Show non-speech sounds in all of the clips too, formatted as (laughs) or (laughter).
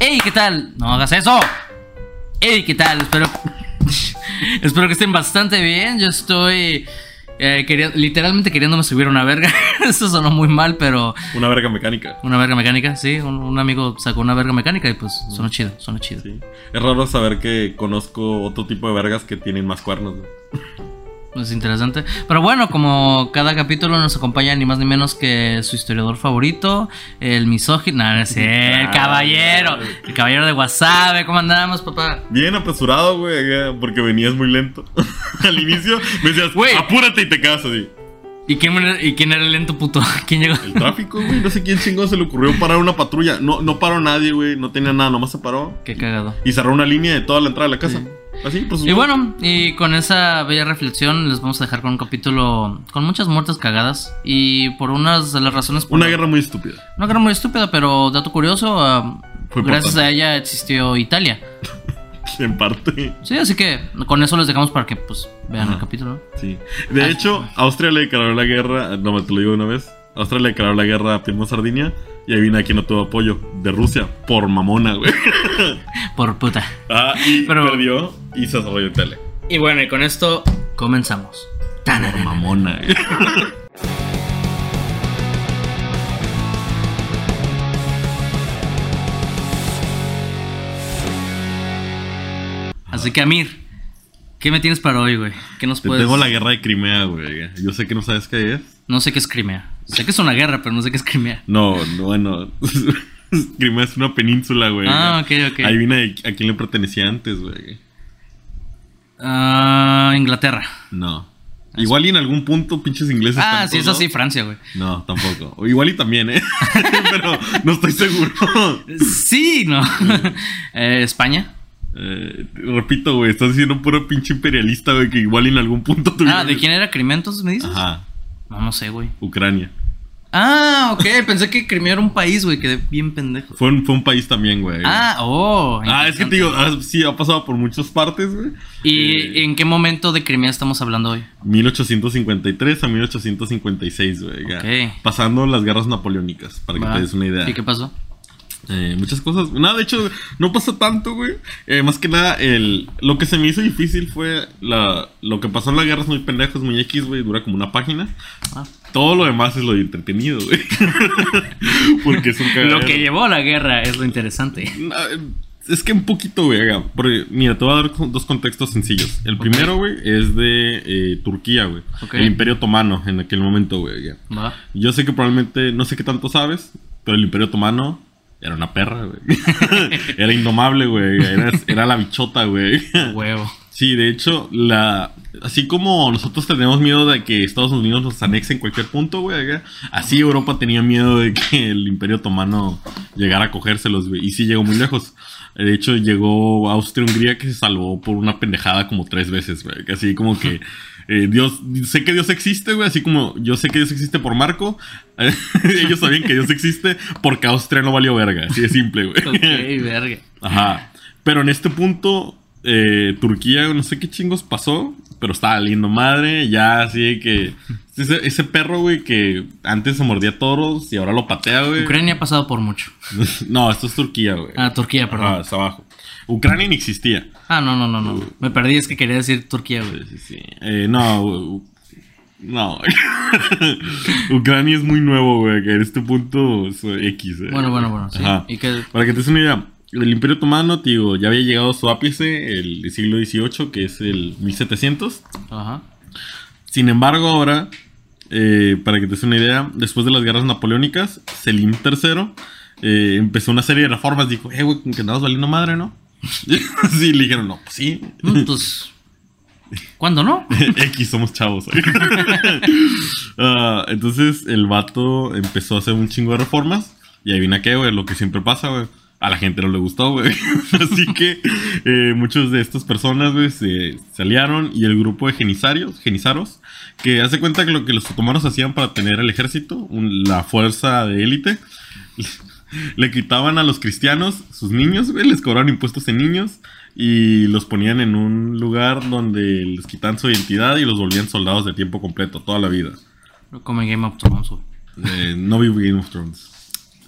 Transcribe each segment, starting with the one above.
¡Ey, qué tal! ¡No hagas eso! ¡Ey, qué tal! Espero, (laughs) espero que estén bastante bien. Yo estoy eh, quería- literalmente queriéndome subir una verga. (laughs) Eso sonó muy mal, pero Una verga mecánica. una verga mecánica, sí. Un, un amigo sacó una verga mecánica y pues sonó chido, sonó chido. Sí. Es raro saber que conozco otro tipo de vergas que tienen más cuernos. güey. Es interesante. Pero bueno, como cada capítulo nos acompaña ni más ni menos que su historiador favorito, el misógino. No, no sé, el caballero. El caballero de Wasabe. ¿Cómo andamos, papá? Bien apresurado, güey, porque venías muy lento. (laughs) Al inicio me decías, Güey. apúrate y te quedas así. ¿Y quién, ¿Y quién era el lento puto? (laughs) ¿Quién llegó? El tráfico, güey, no sé quién chingón se le ocurrió parar una patrulla. No, no paró nadie, güey, no tenía nada, nomás se paró. Qué cagado. Y cerró una línea de toda la entrada de la casa. Así, pues. Y bueno, y con esa bella reflexión les vamos a dejar con un capítulo con muchas muertes cagadas y por unas de las razones... por Una guerra muy estúpida. Una guerra muy estúpida, pero dato curioso, ah, Fue gracias a ella existió Italia. (laughs) En parte. Sí, así que con eso les dejamos para que pues vean el capítulo. Sí. De Ah. hecho, Austria le declaró la guerra. No, te lo digo una vez. Austria le declaró la guerra a Primo Sardinia. Y ahí viene aquí no tuvo apoyo. De Rusia. Por mamona, güey. (laughs) Por puta. Ah, y Pero- perdió. Y se desarrolló Italia. Y bueno, y con esto comenzamos. Por mamona, güey. Así que Amir, ¿qué me tienes para hoy, güey? ¿Qué nos Te puedes...? tengo la guerra de Crimea, güey. Yo sé que no sabes qué es. No sé qué es Crimea. Sé que es una guerra, pero no sé qué es Crimea. No, no, bueno. (laughs) Crimea es una península, güey. Ah, ok, ok. Ahí viene a quién le pertenecía antes, güey. Ah, Inglaterra. No. Igual y en algún punto pinches ingleses. Ah, están sí, eso sí, lados. Francia, güey. No, tampoco. O igual y también, ¿eh? (laughs) Pero no estoy seguro. Sí, no. (laughs) Eh, España. Eh, repito, güey, estás diciendo puro pinche imperialista, güey, que igual y en algún punto tuvieron- Ah, ¿de quién era Crimea entonces me dices? Ajá, No, no sé, güey. Ucrania. Ah, ok. Pensé que Crimea era un país, güey. Quedé bien pendejo. Fue un, fue un país también, güey. Ah, oh. Ah, es que te digo, ah, sí, ha pasado por muchas partes, güey. ¿Y Eh, en qué momento de Crimea estamos hablando hoy? 1853 a 1856, güey. ya. Ok. Pasando las guerras napoleónicas, para que te des una idea. ¿Y qué pasó? Eh, muchas cosas. Nada, de hecho, no pasó tanto, güey. Eh, más que nada, el, lo que se me hizo difícil fue la, lo que pasó en la guerra es muy pendejo, es muy X, güey. Dura como una página. Ah. Todo lo demás es lo de entretenido, güey. (laughs) Porque es un cagadero. (laughs) Lo que llevó a la guerra es lo interesante. Es que un poquito, güey. porque, Mira, te voy a dar dos contextos sencillos. El primero, güey, es de eh, Turquía, güey. El Imperio Otomano en aquel momento, güey. Yo sé que probablemente, no sé qué tanto sabes, pero el Imperio Otomano era una perra, güey. (laughs) era indomable, güey. Era, era la bichota, güey. Huevo. Sí, de hecho, la así como nosotros tenemos miedo de que Estados Unidos nos anexe en cualquier punto, güey, así Europa tenía miedo de que el Imperio Otomano llegara a cogérselos, güey, y sí llegó muy lejos. De hecho, llegó Austria-Hungría que se salvó por una pendejada como tres veces, güey. Así como que (laughs) eh, Dios, sé que Dios existe, güey, así como yo sé que Dios existe por Marco. (laughs) ellos sabían que Dios existe porque Austria no valió verga, así de simple, güey. (laughs) Ok, verga. Ajá. Pero en este punto, eh, Turquía, no sé qué chingos pasó, pero estaba lindo madre. Ya así que. Ese, ese perro, güey, que antes se mordía toros y ahora lo patea, güey. Ucrania ha pasado por mucho. (laughs) No, esto es Turquía, güey. Ah, Turquía, perdón. está abajo. Ucrania ni existía. Ah, no, no, no, no. Me perdí, es que quería decir Turquía, güey. Sí, sí, sí. Eh, no, u- no. (laughs) Ucrania es muy nuevo, güey. Que en este punto es X. eh. Bueno, bueno, bueno, sí. Ajá. ¿Y qué? Para que te des una idea, el Imperio Otomano, tío, ya había llegado a su ápice el siglo XVIII, que es el 1700. Ajá. Sin embargo, ahora, eh, para que te des una idea, después de las guerras napoleónicas, Selim III eh, empezó una serie de reformas. Dijo, eh, güey, que andabas valiendo madre, ¿no? (laughs) sí, le dijeron, no, pues sí. Mm, Pues. ¿Cuándo no? (laughs) X, somos chavos. (laughs) Ah, entonces el vato empezó a hacer un chingo de reformas. Y ahí viene qué, güey, lo que siempre pasa, güey. A la gente no le gustó, güey. Así que eh, muchos de estas personas, güey, se, se aliaron. Y el grupo de genisarios, genizaros, que hace cuenta que lo que los otomanos hacían para tener el ejército, un- la fuerza de élite, le quitaban a los cristianos sus niños, güey, les cobraban impuestos en niños y los ponían en un lugar donde les quitaban su identidad y los volvían soldados de tiempo completo, toda la vida. Como en Game of Thrones. Eh, no vi Game of Thrones.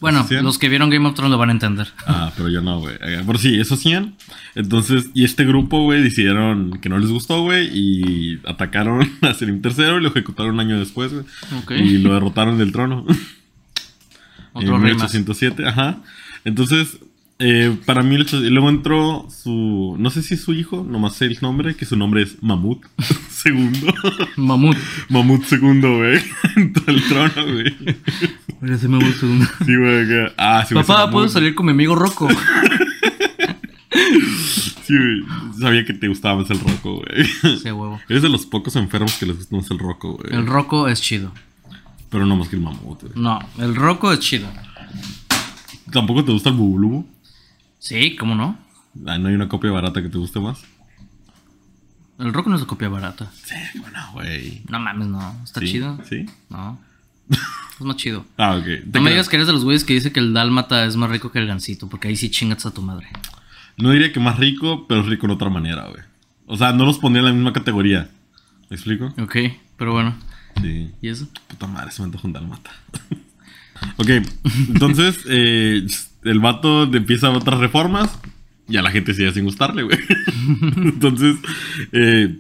Bueno, los que vieron Game of Thrones lo van a entender. Ah, pero yo no, güey. Eh, Pero sí, eso hacían. Entonces, y este grupo, güey, decidieron que no les gustó, güey, y atacaron (laughs) a Selim III y lo ejecutaron un año después, güey. Y lo derrotaron del trono. (laughs) Otro en rey más. 1807, ajá. Entonces, eh, para 1800, y luego entró su, no sé si es su hijo, nomás sé el nombre, que su nombre es Mamut (laughs) segundo. Mamut. Mamut segundo, güey. (laughs) Entró al trono, güey. Parece Mamut segundo. Sí, güey. acá. Ah, sí, ese Papá. ¿puedo salir con mi amigo Rocco? (laughs) Sí, güey. Sabía que te gustaba más el roco, güey. Sí, huevo. Eres de los pocos enfermos que les gusta más el roco, güey. El Rocco es chido. Pero no más que el mamut, güey. No, el Rocco es chido. ¿Tampoco te gusta el bubulubu? Sí, ¿cómo no? Ah, ¿No hay una copia barata que te guste más? El Rocco no es de copia barata. Sí, bueno, güey. No mames, no. ¿Está Sí, chido? ¿Sí? No. (laughs) Es más chido. Ah, ok. No me digas que eres de los güeyes que dice que el dálmata es más rico que el gansito, porque ahí sí chingas a tu madre. No diría que más rico, pero es rico en otra manera, güey. O sea, no los pondría en la misma categoría. ¿Me explico? Ok, pero bueno. Sí. ¿Y eso? Puta madre, se me antoja un dalmata. (laughs) ok, entonces (laughs) eh, el vato empieza otras reformas y a la gente sigue sin gustarle, güey. (laughs) entonces, eh,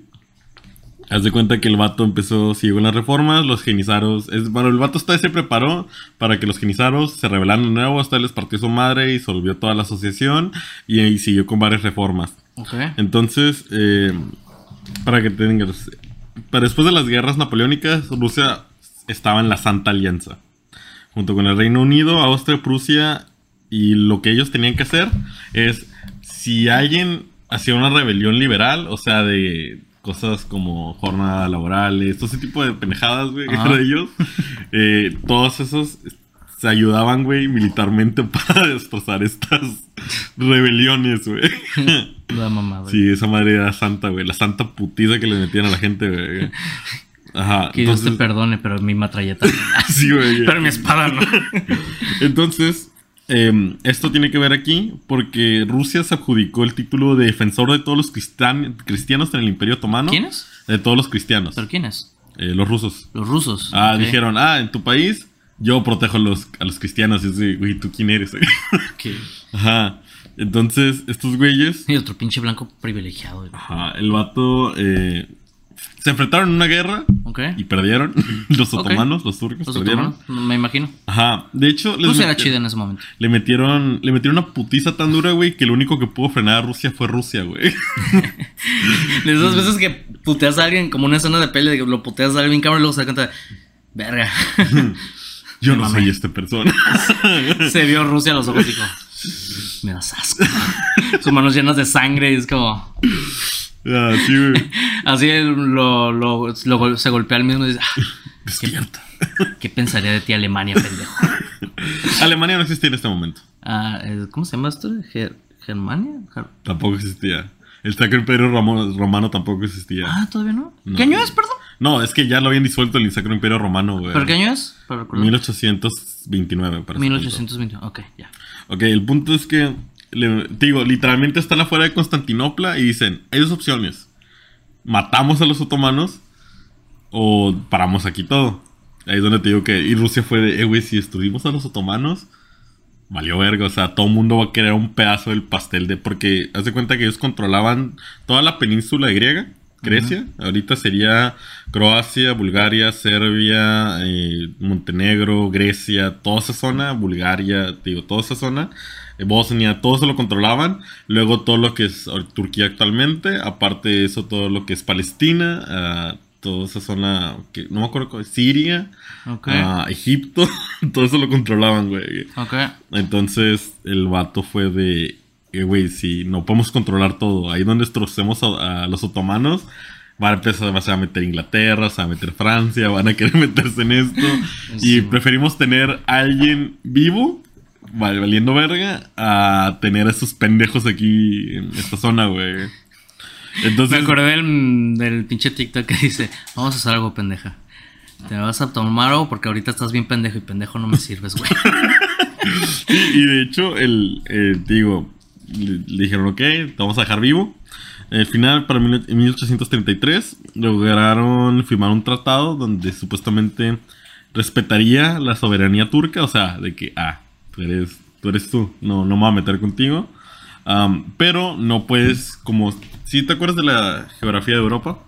haz de cuenta que el vato empezó, siguió con las reformas, los genizaros, es, bueno, el vato vez se preparó para que los genizaros se rebelaran de nuevo, hasta les partió su madre y disolvió toda la asociación y, y siguió con varias reformas. Ok. Entonces, eh, para que tengas. Para después de las guerras napoleónicas, Rusia estaba en la Santa Alianza. Junto con el Reino Unido, Austria, Prusia. Y lo que ellos tenían que hacer es: si alguien hacía una rebelión liberal, o sea, de cosas como jornada laborales, todo ese tipo de pendejadas, güey, (laughs) de ellos, eh, todos esos se ayudaban, güey, militarmente (laughs) para destrozar estas rebeliones, güey. (laughs) La mamada. Sí, esa madre era santa, güey. La santa putiza que le metían a la gente, güey. Ajá. Que Dios te perdone, pero mi matralleta. (laughs) Sí, güey. pero mi espada no. Entonces, eh, esto tiene que ver aquí porque Rusia se adjudicó el título de defensor de todos los cristan- cristianos en el Imperio Otomano. ¿Quiénes? De todos los cristianos. ¿Pero quiénes? Eh, los rusos. Los rusos. Ah, dijeron, ah, en tu país yo protejo a los, a los cristianos. Y es de, güey, ¿tú quién eres? (laughs) Ok. Ajá. Entonces, estos güeyes Y otro pinche blanco privilegiado. güey. Ajá, el vato eh, se enfrentaron en una guerra Ok. y perdieron. (laughs) los otomanos, los turcos Los perdieron. otomanos, me imagino. Ajá, de hecho, les Rusia era chida en ese momento. le metieron le metieron una putiza tan dura, güey, que lo único que pudo frenar a Rusia fue Rusia, güey. (laughs) De esas veces que puteas a alguien, como una escena de pelea, de que lo puteas a alguien cabrón y luego se da cuenta, verga. Yo no soy esta persona. (laughs) se vio Rusia a los ojos y dijo, me das asco. Sus manos llenas de sangre y es como, ah, sí, güey. (laughs) así lo, lo, lo se golpea al mismo y dice, "Ah, Despierta. ¿qué pensaría de ti Alemania, pendejo? (laughs) Alemania no existía en este momento. Ah, eh, ¿Cómo se llama esto? Ger- ¿Germania? Ger- Tampoco existía. El Sacro Imperio Ramo- Romano tampoco existía. Ah, ¿todavía no? No. ¿Qué año es, perdón? No, es que ya lo habían disuelto el Sacro Imperio Romano, güey. ¿Pero qué año es? Para recordar. 1829, para ese punto. 1820. Ok, ya. Ok, el punto es que, le- te digo, literalmente están afuera de Constantinopla y dicen, hay dos opciones. Matamos a los otomanos o paramos aquí todo. Ahí es donde te digo que, y Rusia fue de, eh, güey, si destruimos a los otomanos, valió verga. O sea, todo el mundo va a querer un pedazo del pastel de, porque haz de cuenta que ellos controlaban toda la península griega. Grecia, ahorita sería Croacia, Bulgaria, Serbia, eh, Montenegro, Grecia, toda esa zona, Bulgaria, digo, toda esa zona, eh, Bosnia, todo eso lo controlaban. Luego todo lo que es ahor- Turquía actualmente, aparte de eso, todo lo que es Palestina, ah, toda esa zona, que no me acuerdo, Siria, ah, Egipto, (laughs) todo eso lo controlaban, güey. Entonces el vato fue de, eh, güey, si no podemos controlar todo, ahí donde destrocemos a, a los otomanos, van a empezar va a meter Inglaterra, se va a meter Francia, van a querer (laughs) meterse en esto. Sí. Y preferimos tener a alguien vivo, val- valiendo verga, a tener a esos pendejos aquí en esta zona, güey. Me Entonces, acordé del, del pinche TikTok que dice, vamos a hacer algo pendeja. Te vas a tomar algo porque ahorita estás bien pendejo y pendejo no me sirves, güey. y, (laughs) y de hecho, el, eh, digo, le, dijeron, ok, te vamos a dejar vivo. Al final, para mil- en 1833, lograron firmar un tratado donde supuestamente respetaría la soberanía turca, o sea, de que, ah, tú eres tú, eres tú. No, no me voy a meter contigo. Am, pero no puedes, como... ¿Sí te acuerdas de la geografía de Europa?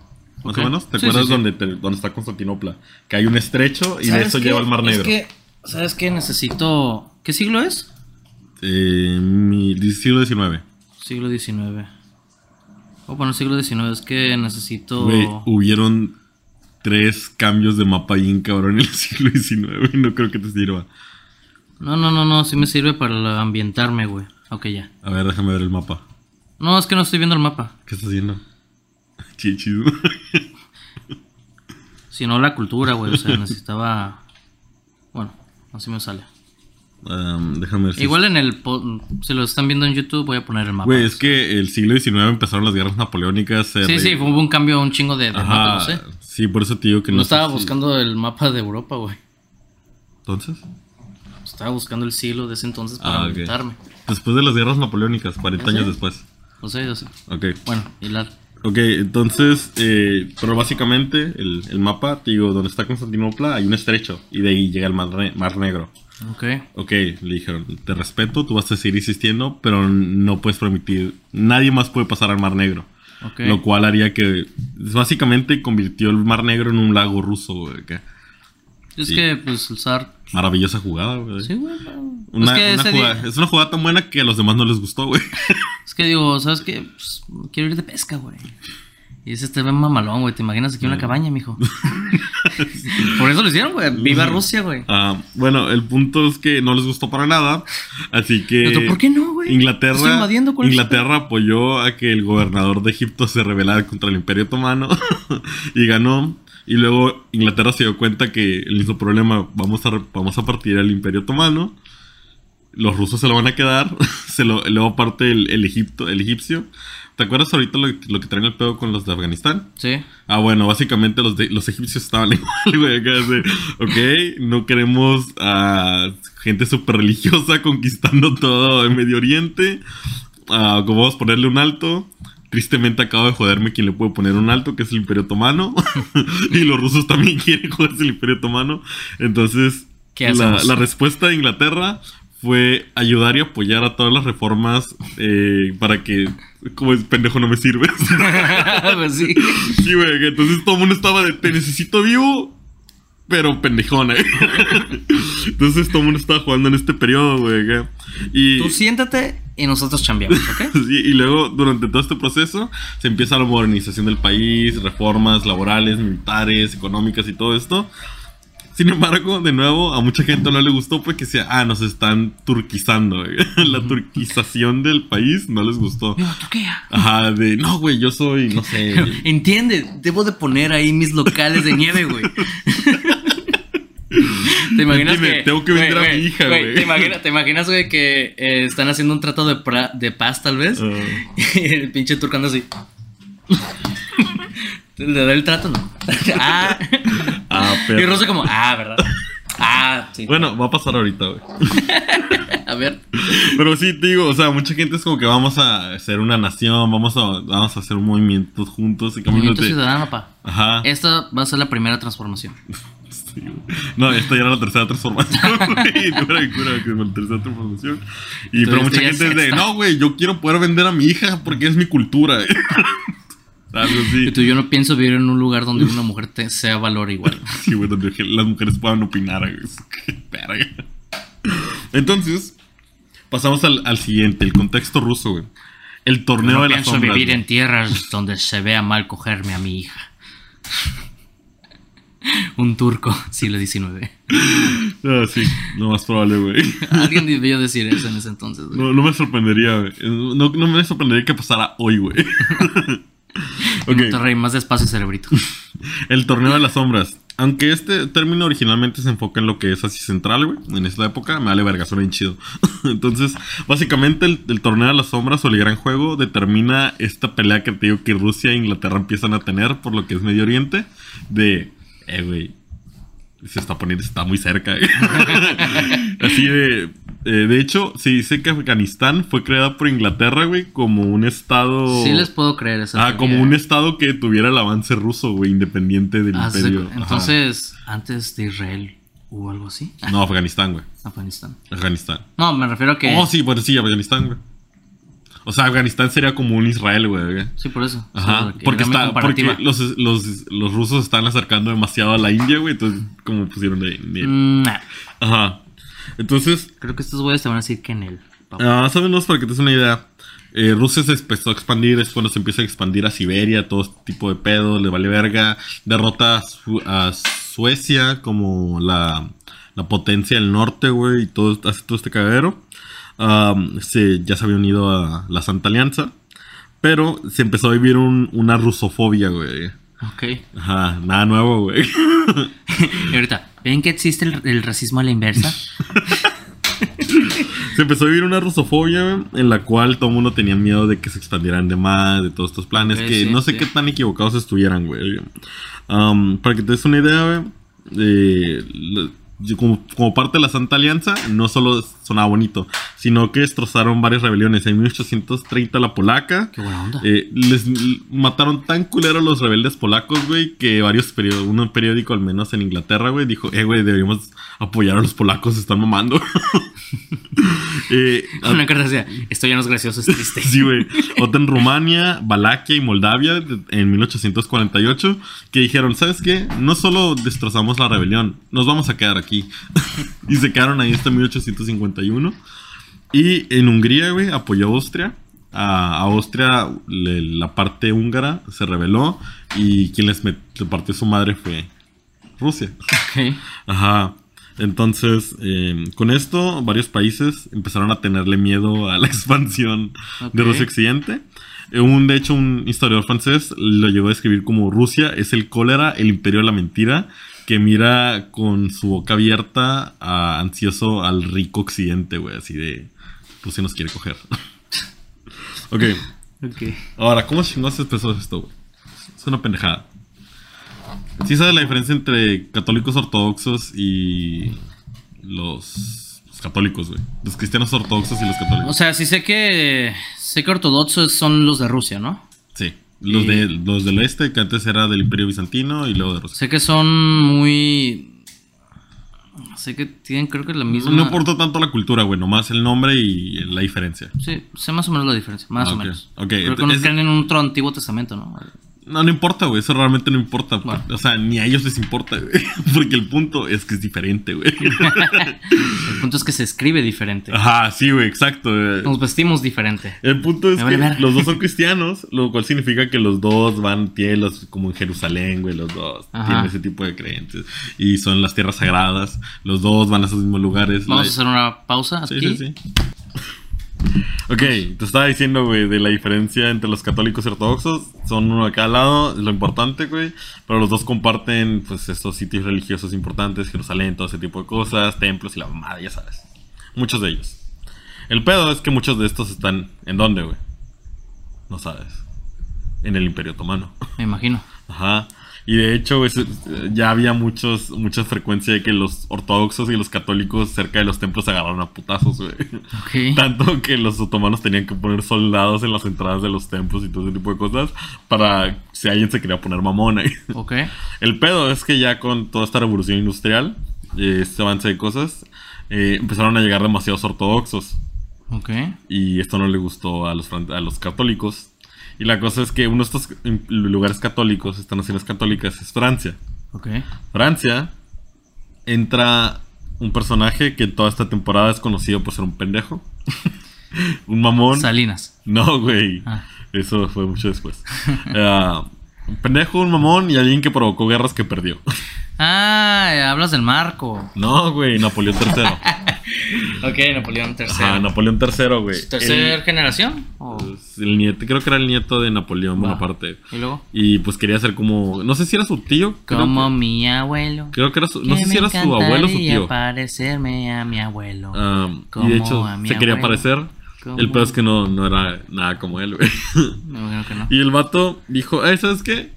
Más Ok. o menos. ¿Te Sí, acuerdas sí. Donde, te- donde está Constantinopla? Que hay un estrecho y de ¿Sabes eso qué? lleva al Mar Negro. Es que, ¿sabes qué? Necesito... ¿Qué siglo es? Eh, mi, siglo XIX. Siglo XIX. Oh, bueno, siglo XIX es que necesito... Güey, hubieron tres cambios de mapa ahí, cabrón, en el (laughs) siglo XIX. No creo que te sirva. No, no, no, no, sí me sirve para ambientarme, güey. Ok, ya. A ver, déjame ver el mapa. No, es que no estoy viendo el mapa. ¿Qué estás haciendo? Chichido. (laughs) Sino la cultura, güey. O sea, necesitaba... Bueno, así me sale. Am, déjame ver si Igual en el... Si lo están viendo en YouTube, voy a poner el mapa. Güey, es que el siglo XIX empezaron las guerras napoleónicas. se Sí, sí, hubo un cambio, un chingo de, de Ajá, mapa, no sé. Sí, por eso te digo que no No sé estaba si- buscando el mapa de Europa, güey. Entonces, Estaba buscando el siglo de ese entonces para Ah, después de las guerras napoleónicas, 40 ¿Ya sé? años después. No sé, yo sé. Ok. Bueno, la... Ok, entonces, eh, pero básicamente el, el mapa, te digo, donde está Constantinopla hay un estrecho y de ahí llega el Mar Negro. Ok. Ok, le dijeron, te respeto, tú vas a seguir existiendo, pero no puedes permitir, nadie más puede pasar al Mar Negro. Ok. Lo cual haría que, básicamente convirtió el Mar Negro en un lago ruso, güey. que- Es sí. que, pues, el zar... Maravillosa jugada, güey. Sí, güey. Una, es, que una jugada- día- es una jugada tan buena que a los demás no les gustó, güey. Es que digo, ¿sabes qué? Pues, quiero ir de pesca, güey. Y ese te ve mamalón, güey. ¿Te imaginas aquí una cabaña, mijo? (laughs) Por eso lo hicieron, güey. Viva Rusia, güey. Ah, bueno, el punto es que no les gustó para nada. Así que. Pero, ¿por qué no, güey? Inglaterra, Estoy invadiendo, ¿cuál es Inglaterra apoyó a que el gobernador de Egipto se rebelara contra el Imperio Otomano (laughs) y ganó. Y luego Inglaterra se dio cuenta que el mismo problema, vamos a, vamos a partir el Imperio Otomano. Los rusos se lo van a quedar. (laughs) se lo, luego aparte el, el Egipto, el egipcio. ¿Te acuerdas ahorita lo, lo que traen el pedo con los de Afganistán? Sí. Ah, bueno, básicamente los, de, los egipcios estaban (laughs) igual, güey. Acá de, ok, no queremos a gente súper religiosa conquistando todo el Medio Oriente. Como vamos a ponerle un alto. Tristemente acabo de joderme quien le puede poner un alto, que es el Imperio Otomano. (laughs) y los rusos también (laughs) quieren joderse el Imperio Otomano. Entonces, ¿Qué la, la respuesta de Inglaterra fue ayudar y apoyar a todas las reformas eh, para que, como es pendejo, no me sirves. (laughs) pues sí. Sí, güey, entonces todo el mundo estaba de te necesito vivo, pero pendejona. ¿eh? (laughs) Entonces todo el mundo estaba jugando en este periodo, güey. Y, Tú siéntate y nosotros chambeamos, ¿ok? (laughs) sí, y luego, durante todo este proceso, se empieza la modernización del país, reformas laborales, militares, económicas y todo esto. Sin embargo, de nuevo, a mucha gente no le gustó porque decía, ah, nos están turquizando. güey". (laughs) La turquización del país no les gustó. Viva Turquía. Ajá, de, no, güey, yo soy, no sé. Entiende, debo de poner ahí mis locales de nieve, güey. (laughs) ¿Te imaginas que tengo que vender a mi hija, güey. ¿te, imaginas, ¿Te imaginas, güey, que eh, están haciendo un trato de, pra- de paz, tal vez? Ah. (laughs) Y el pinche turco anda así. ¿Le da el trato? No. (laughs) ah. Ah, Y pero. Rusia como, ah, ¿verdad? Ah, sí. Bueno, va a pasar ahorita, güey. (laughs) A ver. Pero sí, te digo, o sea, mucha gente es como que vamos a ser una nación, vamos a, vamos a hacer un movimiento juntos y Movimiento de. ciudadano, pa. Ajá. Esta va a ser la primera transformación. Sí, no, esta ya era la tercera transformación, (laughs) güey. Que es la tercera transformación. Y pero mucha gente es de, no, güey, yo quiero poder vender a mi hija porque es mi cultura. Algo así. Y tú, yo no pienso vivir en un lugar donde una mujer te sea valor igual. (laughs) Sí, güey, donde las mujeres puedan opinar. güey. Qué verga. Entonces, pasamos al, al siguiente, el contexto ruso, güey. El torneo No de las pienso sombras. vivir güey. en tierras donde se vea mal cogerme a mi hija. Un turco, siglo XIX. Ah, sí, lo más probable, güey. Alguien debió decir eso en ese entonces. güey. No, no me sorprendería, güey. No, no me sorprendería que pasara hoy, güey. (laughs) ok, Monterrey, más despacio, cerebrito. (laughs) el torneo de las sombras. Aunque este término originalmente se enfoca en lo que es Asia Central, güey. En esta época me vale verga, suena bien chido. (laughs) Entonces, básicamente el, el torneo de las sombras o el gran juego determina esta pelea que te digo que Rusia e Inglaterra empiezan a tener por lo que es Medio Oriente. De, eh, güey, se está poniendo, está muy cerca. Así de. Eh, de hecho, se dice que Afganistán fue creada por Inglaterra, güey, como un estado. Sí les puedo creer esa Ah, como un estado que tuviera el avance ruso, güey, independiente del Ah, imperio. Entonces, antes de Israel, ¿O algo así? (laughs) No, Afganistán, güey. Afganistán. Afganistán. No, me refiero a que. Oh, sí, pues sí, Afganistán, güey. O sea, Afganistán sería como un Israel, güey. Sí, por eso. Ajá, porque, está, porque los, los, los rusos están acercando demasiado a la India, güey. Entonces, como pusieron de. de- Mm, nah. Ajá. Entonces, Creo que estos güeyes te van a decir que en papá. ah, sabemos para que te des una idea. eh, Rusia se empezó a expandir, es cuando se empieza a expandir a Siberia, todo este tipo de pedo, le vale verga. Derrota a, Su- a Suecia como la, la potencia del norte, güey, y todo, hace todo este cagadero. Se, ya se había unido a la Santa Alianza, pero se empezó a vivir un- una rusofobia, güey. Ok. Ajá, nada nuevo, güey. (laughs) Y ahorita, ¿ven que existe el, el racismo a la inversa? (laughs) Se empezó a vivir una rusofobia, en la cual todo el mundo tenía miedo de que se expandieran de más, de todos estos planes, que sí, no sé sí. qué tan equivocados estuvieran, güey. Um, para que te des una idea, güey, eh, como, como parte de la Santa Alianza, no solo sonaba bonito, sino que destrozaron varias rebeliones. En 1830 la polaca. Qué buena onda. eh, les mataron tan culero a los rebeldes polacos, güey, que varios periódicos, un periódico al menos en Inglaterra, güey, dijo, eh, güey, deberíamos apoyar a los polacos, se están mamando. (laughs) eh, (laughs) Una carta decía, esto ya no es gracioso, es triste. (laughs) Sí, güey. Otra en Rumania, Valaquia y Moldavia en 1848 que dijeron, ¿sabes qué? No solo destrozamos la rebelión, nos vamos a quedar aquí. (laughs) y se quedaron ahí hasta 1851. Y en Hungría, güey, apoyó a Austria. A, a Austria, le- la parte húngara se rebeló y quien les partió su madre fue Rusia. Ok. Ajá. Entonces, eh, con esto, varios países empezaron a tenerle miedo a la (laughs) expansión de Ok. Rusia Occidente. Un, de hecho, un historiador francés lo llegó a describir como Rusia es el cólera, el imperio de la mentira, que mira con su boca abierta, a- ansioso al rico Occidente, güey, así de Rusia nos quiere coger. (laughs) ok, Ok. ahora, ¿cómo chingados empezó esto, güey? Es una pendejada. ¿Sí sabes la diferencia entre católicos ortodoxos y los, los católicos, güey? Los cristianos ortodoxos y los O católicos. sea, sí sé que. Sé que ortodoxos son los de Rusia, ¿no? Sí. Los, Y- de, los del este, que antes era del Imperio Bizantino y luego de Rusia. Sé que son muy. Sé que tienen, creo que la misma. No importa tanto la cultura, güey, nomás el nombre y la diferencia. Sí, sé más o menos la diferencia, más Ah, o menos. Ok, Creo que creen en otro Antiguo Testamento, ¿no? No, no importa, güey, eso realmente no importa. Bueno. O sea, ni a ellos les importa, güey. (laughs) Porque el punto es que es diferente, güey. (laughs) El punto es que se escribe diferente. Ajá, sí, güey, exacto. Nos vestimos diferente. El punto es que los dos son (laughs) cristianos, lo cual significa que los dos van, tienen los, como en Jerusalén, güey, los dos Ajá. tienen ese tipo de creencias. Y son las tierras sagradas, los dos van a esos mismos lugares. Vamos a hacer una pausa Sí, aquí. sí, sí. Ok, te estaba diciendo, güey, de la diferencia entre los católicos y ortodoxos. Son uno de cada lado, es lo importante, güey. Pero los dos comparten, pues, estos sitios religiosos importantes, Jerusalén, todo ese tipo de cosas, templos y la mamada, ya sabes. Muchos de ellos. El pedo es que muchos de estos están, ¿en dónde, güey? No sabes. En el Imperio Otomano. Me imagino. Ajá. Y de hecho, güey, se- ya había muchos, mucha frecuencia de que los ortodoxos y los católicos cerca de los templos se agarraron a putazos, güey. Ok. (laughs) Tanto que los otomanos tenían que poner soldados en las entradas de los templos y todo ese tipo de cosas para si alguien se quería poner mamón ahí. (laughs) Ok. El pedo es que ya con toda esta revolución industrial, eh, este avance de cosas, eh, empezaron a llegar demasiados ortodoxos. Ok. Y esto no le gustó a los, a los católicos. Y la cosa es que uno de estos lugares católicos, estas naciones católicas, es Francia. Ok. Francia entra un personaje que toda esta temporada es conocido por ser un pendejo. (laughs) un mamón. Salinas. No, güey. Ah. Eso fue mucho después. (laughs) Ah, un pendejo, un mamón y alguien que provocó guerras que perdió. Ah, hablas del marco. no, güey, Napoleón III. (laughs) Ok, Napoleón III. Ajá, Napoleón III, güey. ¿Tercera El- generación? ¿O- pues, el nieto, creo que era el nieto de Napoleón Va. Bonaparte. ¿Y luego? Y pues quería ser como. No sé si era su tío. Como que, mi abuelo. creo que era su. No sé si era su abuelo o su tío. parecerme a mi abuelo. Um, y de hecho, se quería parecer. El pedo es que no, no era nada como él, güey. (laughs) Me imagino que no. y el vato dijo, "Eh, ¿sabes qué?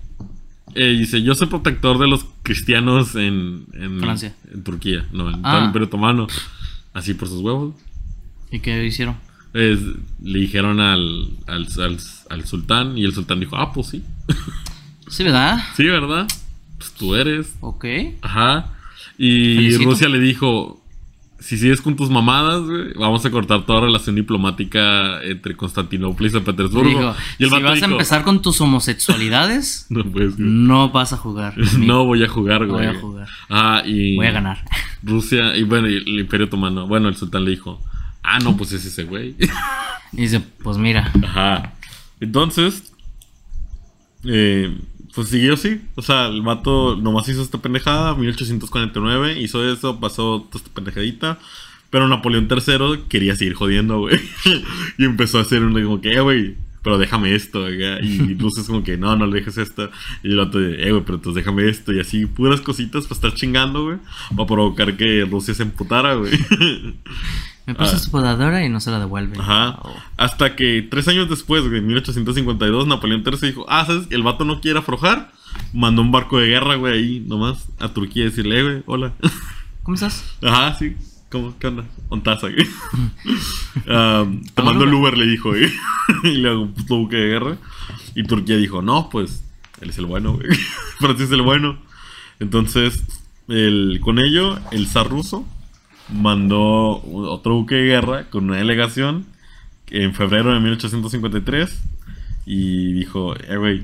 Eh, dice, yo soy protector de los cristianos en, en Francia. En Turquía, no, en Ah. todo el Imperio Otomano. Así por sus huevos. ¿Y qué hicieron? Es- le dijeron al, al, al, al sultán y el sultán dijo, ah, pues sí. (laughs) Sí, ¿verdad? Sí, ¿verdad? Pues tú eres. Ok. Ajá. Y Felicito. Rusia le dijo, si sigues con tus mamadas, güey, vamos a cortar toda relación diplomática entre Constantinopla y San Petersburgo. Digo, y el si vas a empezar con tus homosexualidades, (laughs) No, pues, no vas (laughs) a jugar. no voy a jugar, Voy güey. a jugar. Ah, y Voy a ganar. Rusia, y bueno, y el Imperio Otomano. Bueno, el sultán le dijo, ah, no, pues es ese güey. (laughs) Y dice, pues mira. Ajá. Entonces, eh, pues siguió así. O sea, el vato nomás hizo esta pendejada, 1849, hizo eso, pasó toda esta pendejadita. Pero Napoleón III quería seguir jodiendo, güey. (laughs) y empezó a hacer un como que, eh, güey, pero déjame esto, acá. Y Rusia es como que, no, no le dejes esto. Y el de, eh, güey, pero entonces déjame esto. Y así, puras cositas para estar chingando, güey. Para provocar que Rusia se emputara, güey. (laughs) Me pasa Ah. su podadora y no se la devuelve. Ajá. Oh. Hasta que tres años después, en 1852, Napoleón III dijo, ah, ¿sabes? El vato no quiere aflojar. Mandó un barco de guerra, güey, ahí nomás a Turquía a decirle, "Eh, güey, hola. (laughs) ¿Cómo estás? Ajá, sí. ¿Cómo? ¿Qué onda? Ontaza, güey. (laughs) Um, te mando el Uber, le dijo, güey. (laughs) y le hago un puto buque de guerra. Y Turquía dijo, no, pues, él es el bueno, güey. Francia es el bueno. Entonces, el, con ello, el zar ruso mandó otro buque de guerra con una delegación en febrero de 1853 y dijo, eh, güey,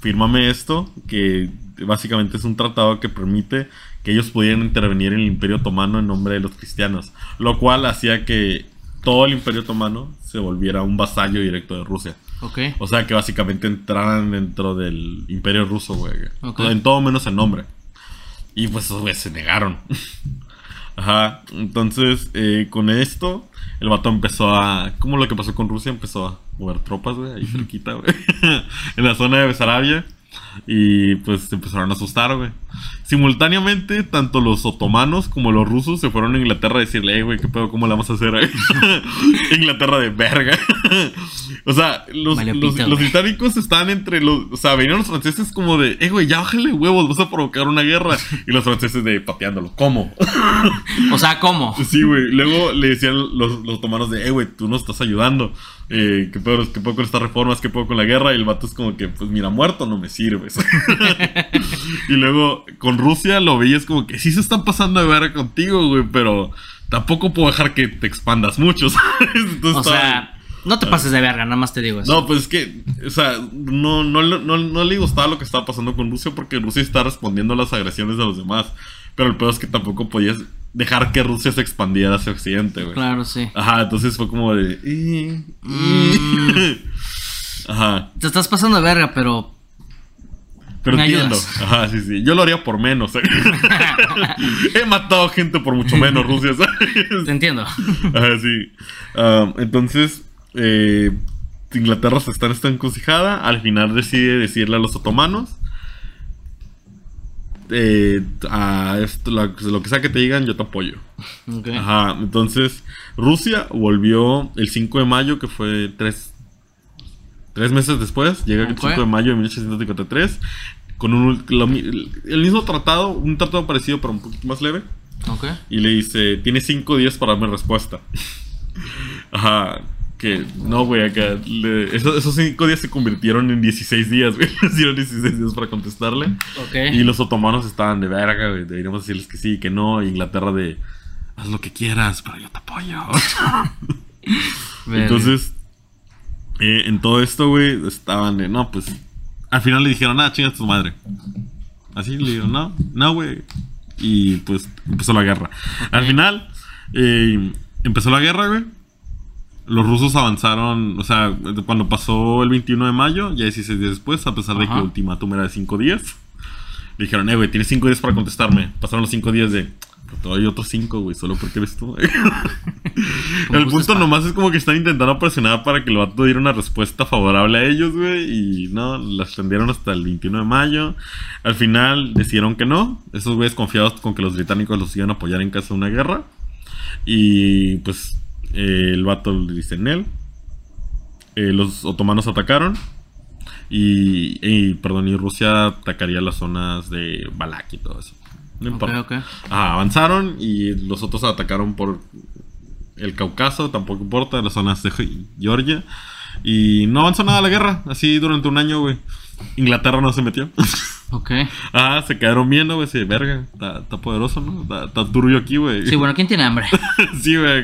fírmame esto, que básicamente es un tratado que permite que ellos pudieran intervenir en el Imperio Otomano en nombre de los cristianos, lo cual hacía que todo el Imperio Otomano se volviera un vasallo directo de Rusia. Ok. O sea que básicamente entraran dentro del Imperio Ruso, güey. En todo menos el nombre. Y pues güeyes se negaron. Ajá. Entonces, eh, con esto, el vato empezó a. Como lo que pasó con Rusia, empezó a mover tropas, güey, ahí cerquita, güey. (laughs) en la zona de Besarabia. Y pues se empezaron a asustar, güey. Simultáneamente, tanto los otomanos como los rusos se fueron a Inglaterra a decirle, eh, güey, ¿qué pedo? ¿Cómo le vamos a hacer? (laughs) Inglaterra de verga. (laughs) o sea, los, los, pito, los británicos estaban entre los. O sea, venían los franceses como de, eh, güey, ya bájale huevos, vas a provocar una guerra. Y los franceses de pateándolo. ¿Cómo? (laughs) O sea, ¿cómo? Sí, güey. Luego le decían los, los otomanos de, eh, güey, tú nos estás ayudando. Eh, ¿qué, pedo, ¿Qué pedo con estas reformas? ¿Qué pedo con la guerra? Y el vato es como que, pues mira, muerto no me (laughs) y luego con Rusia lo veías como que sí se están pasando de verga contigo, güey, pero tampoco puedo dejar que te expandas mucho, (laughs) ¿sabes? Entonces O sea, no te pases de verga, nada más te digo eso. no, pues es que, o sea, no, no, no, no le gustaba lo que estaba pasando con Rusia porque Rusia está respondiendo a las agresiones de los demás. Pero el peor es que tampoco podías dejar que Rusia se expandiera hacia Occidente, güey. Claro, sí. Ajá, entonces fue como de... "Eh, Mm. eh". (laughs) Ajá, Te estás pasando de verga, pero. Pero ¿Me entiendo. ayudas? Ajá, sí, sí. Yo lo haría por menos. ¿eh? (laughs) He matado gente por mucho menos, Rusia, ¿sabes? Te entiendo. Ajá, sí. Entonces, eh, Inglaterra se está en esta encrucijada. Al final decide decirle a los otomanos: eh, a esto, la- lo que sea que te digan, yo te apoyo. Ajá, entonces Rusia volvió el 5 de mayo, que fue tres, tres meses después. Llega el Ok. 5 de mayo de 1853. Con un, lo el mismo tratado, un tratado parecido, pero un poquito más leve. Ok. Y le dice, tiene cinco días para darme respuesta. (laughs) Ajá. Que no, güey, acá. le- esos, esos cinco días se convirtieron en 16 días, güey. (laughs) Les dieron 16 días para contestarle. Ok. Y los otomanos estaban de verga, güey. Deberíamos decirles que sí, que no. Y Inglaterra de, haz lo que quieras, pero yo te apoyo. (laughs) Entonces, eh, en todo esto, güey, estaban de, no, pues. Al final le dijeron, ah, chinga tu madre. Así le dijeron, no, no, güey. Y pues empezó la guerra. Al final, eh, empezó la guerra, güey. Los rusos avanzaron, o sea, cuando pasó el 21 de mayo, ya 16 días después, a pesar de que el ultimátum era de 5 días, le dijeron, eh, güey, tienes 5 días para contestarme. Pasaron los 5 días de, todavía hay otros 5, güey, solo porque eres tú. (laughs) El punto pa. nomás es como que están intentando presionar para que el vato diera una respuesta favorable a ellos, güey. Y no, la extendieron hasta el 21 de mayo. Al final decidieron que no. Esos güeyes confiados con que los británicos los iban a apoyar en caso de una guerra. Y pues eh, el vato le dice Nel. Eh, los otomanos atacaron. Y, y, perdón, y Rusia atacaría las zonas de Balak y todo eso. No importa. ok. Ajá, avanzaron y los otros atacaron por el Cáucaso, tampoco importa, las zonas de Georgia. Y no avanzó nada la guerra, así durante un año, güey. Inglaterra no se metió. (laughs) Ok. Ah, se quedaron viendo, güey. Sí, verga. Está, está poderoso, ¿no? Está, está turbio aquí, güey. Sí, bueno, ¿quién tiene hambre? (laughs) sí, güey.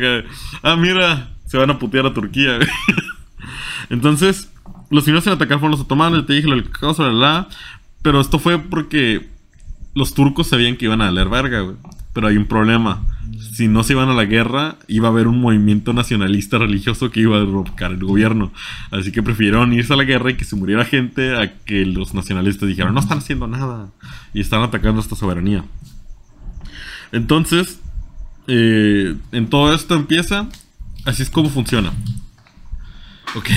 Ah, mira. Se van a putear a Turquía, güey. (laughs) Entonces, los primeros en atacar fueron los otomanos. Te dije del cacao sobre la. Pero esto fue porque los turcos sabían que iban a leer verga. Pero hay un problema. Si no se iban a la guerra, iba a haber un movimiento nacionalista religioso que iba a derrocar el gobierno. Así que prefirieron irse a la guerra y que se muriera gente a que los nacionalistas dijeran, no están haciendo nada. Y están atacando esta soberanía. Entonces, eh, en todo esto empieza. Así es como funciona. Ok.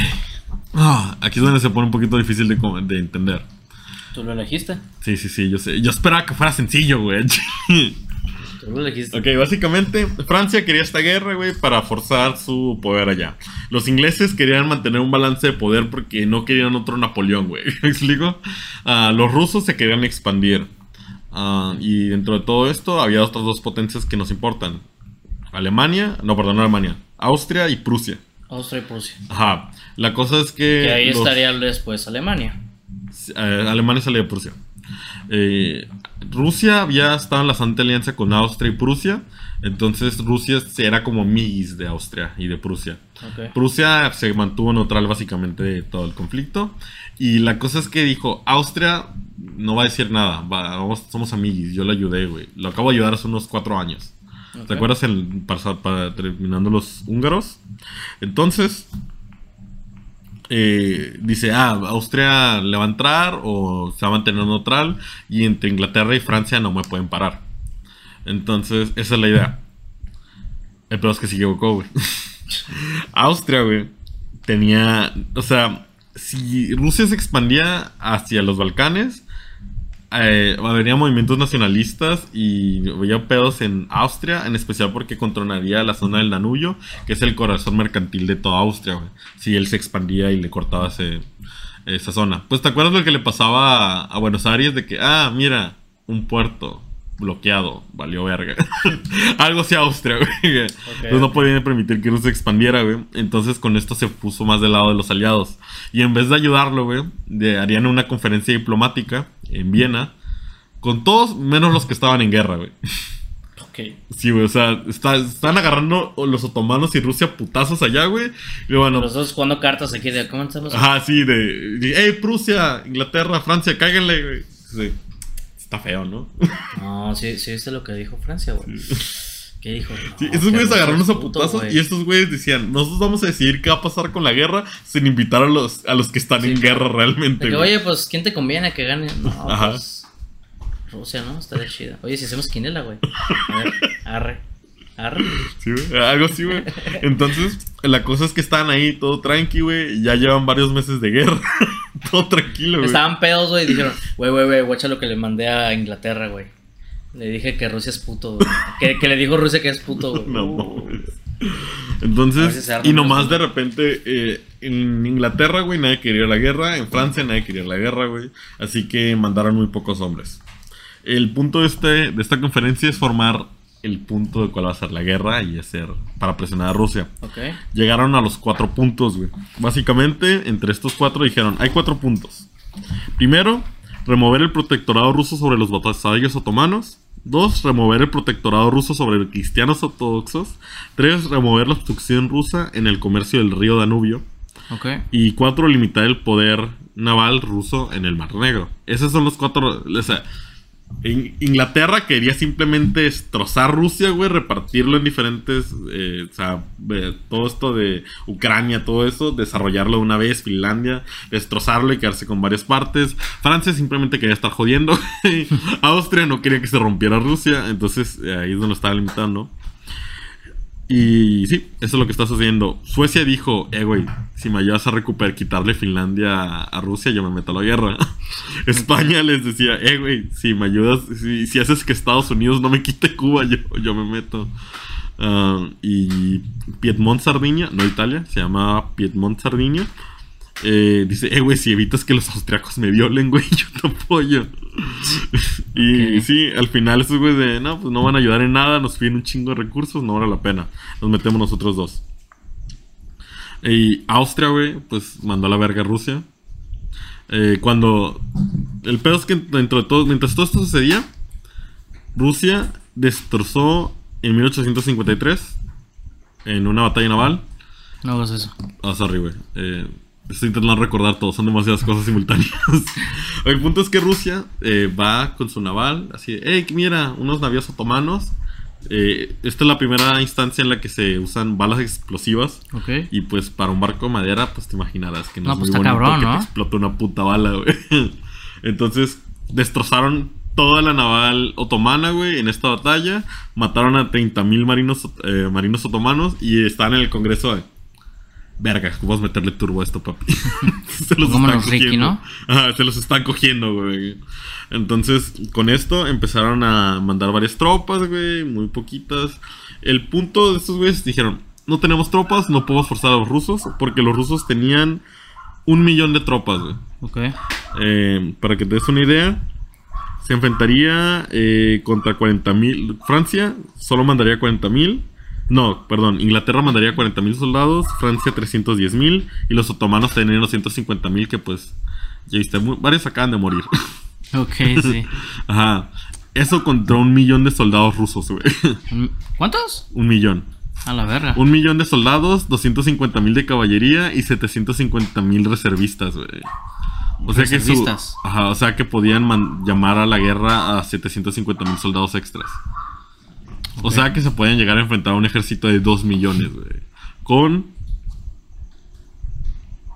Ah, aquí es donde se pone un poquito difícil de entender. ¿Tú lo elegiste? Sí, sí, sí, yo sé. Yo esperaba que fuera sencillo, güey. (laughs) Tú lo elegiste. ok, básicamente, Francia quería esta guerra, güey, para forzar su poder allá. Los ingleses querían mantener un balance de poder porque no querían otro Napoleón, güey. (laughs) ¿Me explico? Ah, los rusos se querían expandir. Ah, y dentro de todo esto había otras dos potencias que nos importan. Alemania, no, perdón, no Alemania. Austria y Prusia. Austria y Prusia. Ajá. La cosa es que... Que ahí los- estaría después Alemania. Eh, Alemania salía de Prusia. Eh, Rusia había estado en la Santa Alianza con Austria y Prusia. Entonces Rusia era como migis de Austria y de Prusia. Prusia se mantuvo neutral básicamente de todo el conflicto. Y la cosa es que dijo, Austria no va a decir nada. va- vamos- somos amiguis. Yo le ayudé, güey. Lo acabo de ayudar hace unos cuatro años. Ok. ¿Te acuerdas el, para, para- terminando los húngaros? Entonces, eh, dice, ah, Austria le va a entrar o se va a mantener neutral y entre Inglaterra y Francia no me pueden parar. Entonces, esa es la idea. El peor es que se equivocó, güey. (laughs) Austria, güey, tenía, o sea, si Rusia se expandía hacia los Balcanes, eh, habría movimientos nacionalistas y había pedos en Austria, en especial porque controlaría la zona del Danubio, que es el corazón mercantil de toda Austria, güey. Si él se expandía y le cortaba ese- esa zona. Pues te acuerdas lo que le pasaba a, a Buenos Aires de que, ah, mira, un puerto bloqueado, valió verga. (laughs) Algo así Austria, güey. Entonces no podían permitir que Rusia se expandiera, güey. Entonces con esto se puso más del lado de los aliados. Y en vez de ayudarlo, güey, de- harían una conferencia diplomática en Viena con todos menos los que estaban en guerra, güey. Ok. Sí, güey, o sea, está- están agarrando los otomanos y Rusia putazos allá, güey. Y bueno, Los dos jugando cartas aquí de cómo estamos. ajá, sí, de, de, hey, Prusia, Inglaterra, Francia, cáiganle, güey. Sí. Está feo, ¿no? No, sí, sí viste lo que dijo Francia, güey. ¿Qué dijo? Sí, No, que güeyes agarraron puto, putazos y estos güeyes decían, nosotros vamos a decidir qué va a pasar con la guerra sin invitar a los, a los que están Sí, en guerra realmente. Que, güey". oye, pues, ¿quién te conviene que gane? No, (laughs) Ajá. pues. Rusia, ¿no? Estaría chida. Oye, si hacemos quinela, güey. A ver, arre. Arre. Sí, güey, algo así, güey. Entonces, la cosa es que están ahí todo tranqui, güey. Ya llevan varios meses de guerra. (laughs) (laughs) todo tranquilo, güey. Estaban pedos, güey, y dijeron, güey, güey, güey, guacha lo que le mandé a Inglaterra, güey. Le dije que Rusia es puto, güey. Que, que le dijo Rusia que es puto, güey. No, Uh. Entonces, y nomás más, de repente, eh, en Inglaterra, güey, nadie quería ir a la guerra. En Francia, nadie quería ir a la guerra, güey. Así que mandaron muy pocos hombres. El punto este, de esta conferencia es formar el punto de cuál va a ser la guerra y hacer para presionar a Rusia. Ok. Llegaron a los cuatro puntos, güey. Básicamente, entre estos cuatro dijeron, hay cuatro puntos. Primero, remover el protectorado ruso sobre los vasallos otomanos. Dos, remover el protectorado ruso sobre los cristianos ortodoxos. Tres, remover la obstrucción rusa en el comercio del río Danubio. Ok. Y cuatro, limitar el poder naval ruso en el Mar Negro. Esos son los cuatro. O sea, In- Inglaterra quería simplemente destrozar Rusia, güey, repartirlo en diferentes. eh, o sea, todo esto de Ucrania, todo eso, desarrollarlo de una vez, Finlandia, destrozarlo y quedarse con varias partes. Francia simplemente quería estar jodiendo. (laughs) Austria no quería que se rompiera Rusia, entonces eh, ahí es donde lo estaba limitando. Y sí, eso es lo que está sucediendo. Suecia dijo, eh, güey, si me ayudas a recuperar, quitarle Finlandia a, Rusia, yo me meto a la guerra. (laughs) España les decía, eh, güey, si me ayudas, si, si haces que Estados Unidos no me quite Cuba, yo, yo me meto. Ah, y Piedmont Sardinia, no Italia, se llama Piedmont Sardinia. Eh, dice, eh, güey, si evitas que los austriacos me violen, güey, (laughs) yo te apoyo. (laughs) y sí, al final esos güeyes de, no, pues no van a ayudar en nada, nos piden un chingo de recursos, no vale la pena. Nos metemos nosotros dos. Y Austria, güey, pues mandó a la verga a Rusia. Eh, cuando. El pedo es que dentro de todo, mientras todo esto sucedía, Rusia destrozó en 1853 en una batalla naval. No hagas eso. Ah, sorry, güey. Eh, estoy intentando recordar todo, son demasiadas cosas simultáneas. (laughs) el punto es que Rusia eh, va con su naval, así, hey, mira, unos navíos otomanos. Eh, esta es la primera instancia en la que se usan balas explosivas. Ok. Y pues para un barco de madera, pues te imaginarás que no, No, es pues muy bonito cabrón, que ¿no? te explote una puta bala, güey. (laughs) Entonces, destrozaron toda la naval otomana, güey, en esta batalla. Mataron a 30.000 marinos, eh, marinos otomanos y están en el congreso. Verga, vamos a meterle turbo a esto, papi. (laughs) se los están Ricky, cogiendo. ¿no? Ajá, se los están cogiendo, güey. Entonces, con esto empezaron a mandar varias tropas, güey, muy poquitas. El punto de estos güeyes dijeron, no tenemos tropas, no podemos forzar a los rusos, porque los rusos tenían un millón de tropas, güey. Ok. Eh, para que te des una idea, se enfrentaría eh, contra 40.000. Francia solo mandaría 40.000. No, perdón, Inglaterra mandaría 40.000 soldados, Francia 310.000 y los otomanos tenían los 150.000 que pues, ya viste, varios acaban de morir. (laughs) Ok, sí. (laughs) Ajá. Eso contra un millón de soldados rusos, güey. ¿Cuántos? un millón. A la verga. Un millón de soldados, 250.000 de caballería y 750.000 reservistas, güey. O sea que su, ajá, o sea que podían man- llamar a la guerra a 750.000 soldados extras. O sea que se pueden llegar a enfrentar a un ejército de 2 millones, güey. Con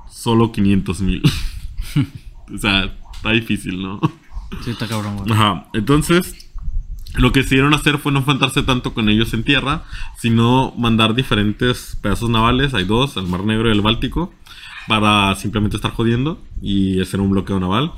solo 500.000. (laughs) o sea, está difícil, ¿no? Sí, está cabrón, güey. Ajá, entonces lo que decidieron hacer fue no enfrentarse tanto con ellos en tierra, sino mandar diferentes pedazos navales, hay dos, el Mar Negro y el Báltico, para simplemente estar jodiendo y hacer un bloqueo naval.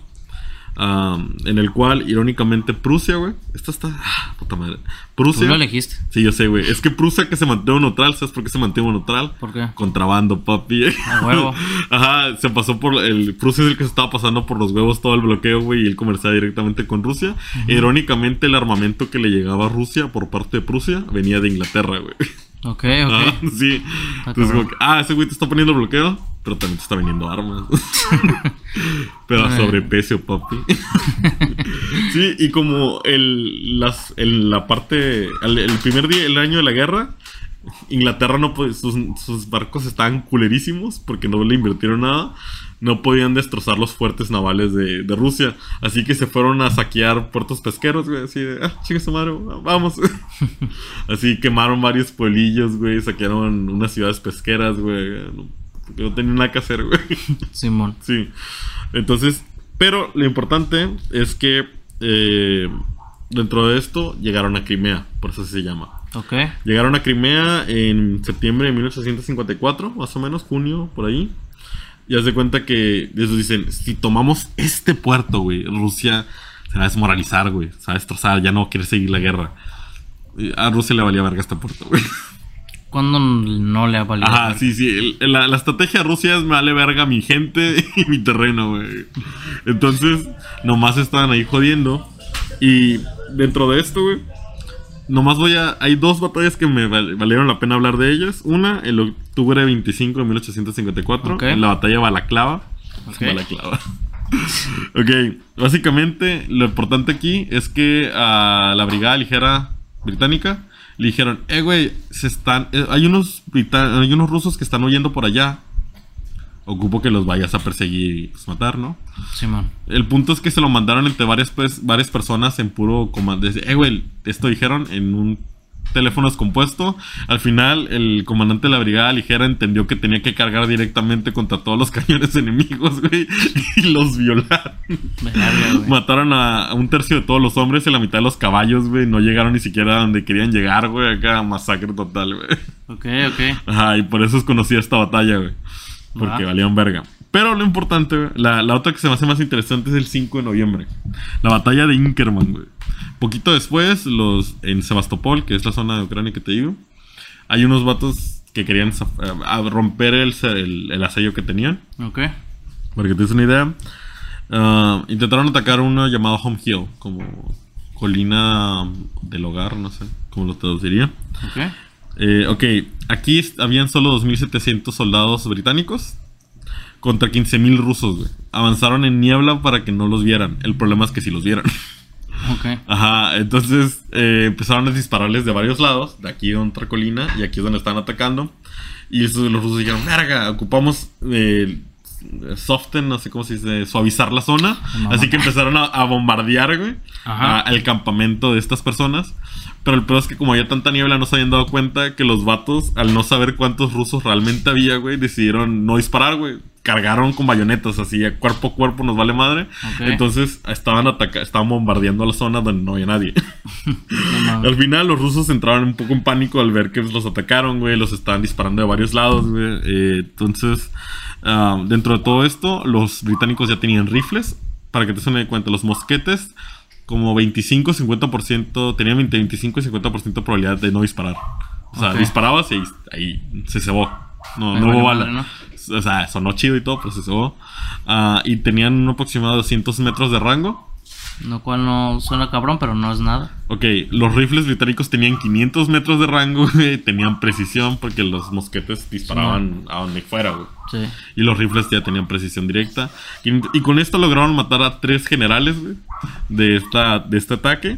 En el cual, irónicamente, Prusia, güey. Esto está. ah, puta madre. Tú Prusia. lo elegiste. Sí, yo sé, güey. Es que Prusia que se mantuvo neutral, ¿sabes por qué se mantuvo neutral? ¿Por qué? Contrabando, papi. A huevo. (laughs) Ajá, se pasó por el Prusia es el que se estaba pasando por los huevos todo el bloqueo, güey, y él comerciaba directamente con Rusia. Irónicamente, el armamento que le llegaba a Rusia por parte de Prusia venía de Inglaterra, güey. Ok, ok. (laughs) sí. Ah, Entonces, como que, ah, ese güey te está poniendo bloqueo, pero también te está vendiendo armas. (laughs) pero a sobreprecio, papi. (laughs) sí, y como el, las, el- la parte, el, el primer día, el año de la guerra, Inglaterra no pod- sus, sus barcos estaban culerísimos porque no le invirtieron nada. No podían destrozar los fuertes navales de, de Rusia. Así que se fueron a saquear puertos pesqueros, güey. Así de, ah, chingue su madre, vamos. (laughs) así quemaron varios pueblillos, güey. Saquearon unas ciudades pesqueras, güey. No- tenían nada que hacer, güey. Simón. Sí. Entonces, pero lo importante es que eh, dentro de esto llegaron a Crimea, por eso se llama. Ok. Llegaron a Crimea en septiembre de 1854, más o menos, junio, por ahí. Y haz de cuenta que ellos dicen, si tomamos este puerto, güey, Rusia se va a desmoralizar, güey, se va a destrozar, ya no quiere seguir la guerra. A Rusia le valía verga este puerto, güey. ¿Cuándo no le ha valido? Ajá, verga? sí, sí. la, la estrategia de Rusia es me vale verga mi gente (laughs) y mi terreno, güey. Entonces, nomás estaban ahí jodiendo. Y dentro de esto, güey, nomás voy a. Hay dos batallas que me val- valieron la pena hablar de ellas. Una, el octubre 25 de 1854, Ok. en la batalla de Balaclava. Ok. (laughs) Balaclava. (laughs) ok, básicamente lo importante aquí es que a la brigada ligera británica le dijeron, eh, güey, se están, eh, hay unos hay unos rusos que están huyendo por allá. Ocupo que los vayas a perseguir y pues, matar, ¿no? Simón. El punto es que se lo mandaron entre varias, pues, varias personas en puro comando. Eh, güey, esto dijeron en un teléfono descompuesto. Al final, el comandante de la brigada ligera entendió que tenía que cargar directamente contra todos los (laughs) cañones enemigos, güey. Y los violaron. Mataron a, a un tercio de todos los hombres y la mitad de los caballos, güey. No llegaron ni siquiera a donde querían llegar, güey. Acá masacre total, güey. Ok, ok. Ajá, y por eso es conocida esta batalla, güey. Porque Va. valían verga. Pero lo importante, güey, la, la otra que se me hace más interesante es el 5 de noviembre. La batalla de Inkerman, güey. Poquito después, los en Sebastopol, que es la zona de Ucrania que te digo, hay unos vatos que querían eh, a romper el, el, el asedio que tenían. Ok. Para que te des una idea. Ah, intentaron atacar uno llamado Home Hill, como colina del hogar, no sé cómo lo traduciría. Ok. Eh, ok, aquí habían solo 2.700 soldados británicos contra 15.000 rusos, güey. Avanzaron en niebla para que no los vieran. El problema es que sí los vieran. (laughs) Ok. Ajá, entonces eh, empezaron a dispararles de varios lados, de aquí de otra colina, y aquí es donde están atacando. Y los rusos dijeron, verga, ocupamos eh, soften, no sé cómo se dice, suavizar la zona. Así que empezaron a, a bombardear, güey, Ajá. a- al campamento de estas personas. Pero el peor es que como había tanta niebla, no se habían dado cuenta que los vatos, al no saber cuántos rusos realmente había, güey, decidieron no disparar, güey. Cargaron con bayonetas, así, cuerpo a cuerpo, nos vale madre. Entonces estaban ataca estaban bombardeando la zona donde no había nadie. (laughs) No. Al final los rusos entraron un poco en pánico al ver que los atacaron, güey. Los estaban disparando de varios lados, güey. Eh, entonces, ah, dentro de todo esto, los británicos ya tenían rifles. Para que te suene de cuenta, los mosquetes, como 25, 50%, tenían 20, 25 y 50% de probabilidad de no disparar. O sea, Ok. disparabas y ahí, se cebó. No, no hubo madre, bala. O sea, sonó chido y todo, pero se cebó. Ah, y tenían un aproximado de 200 metros de rango. Lo cual no suena cabrón, pero no es nada. Ok, los rifles británicos tenían 500 metros de rango, (laughs) güey, tenían precisión porque los mosquetes disparaban a donde fuera, güey. Sí. Y los rifles ya tenían precisión directa. Y, y con esto lograron matar a tres generales, güey, de, esta, de este ataque.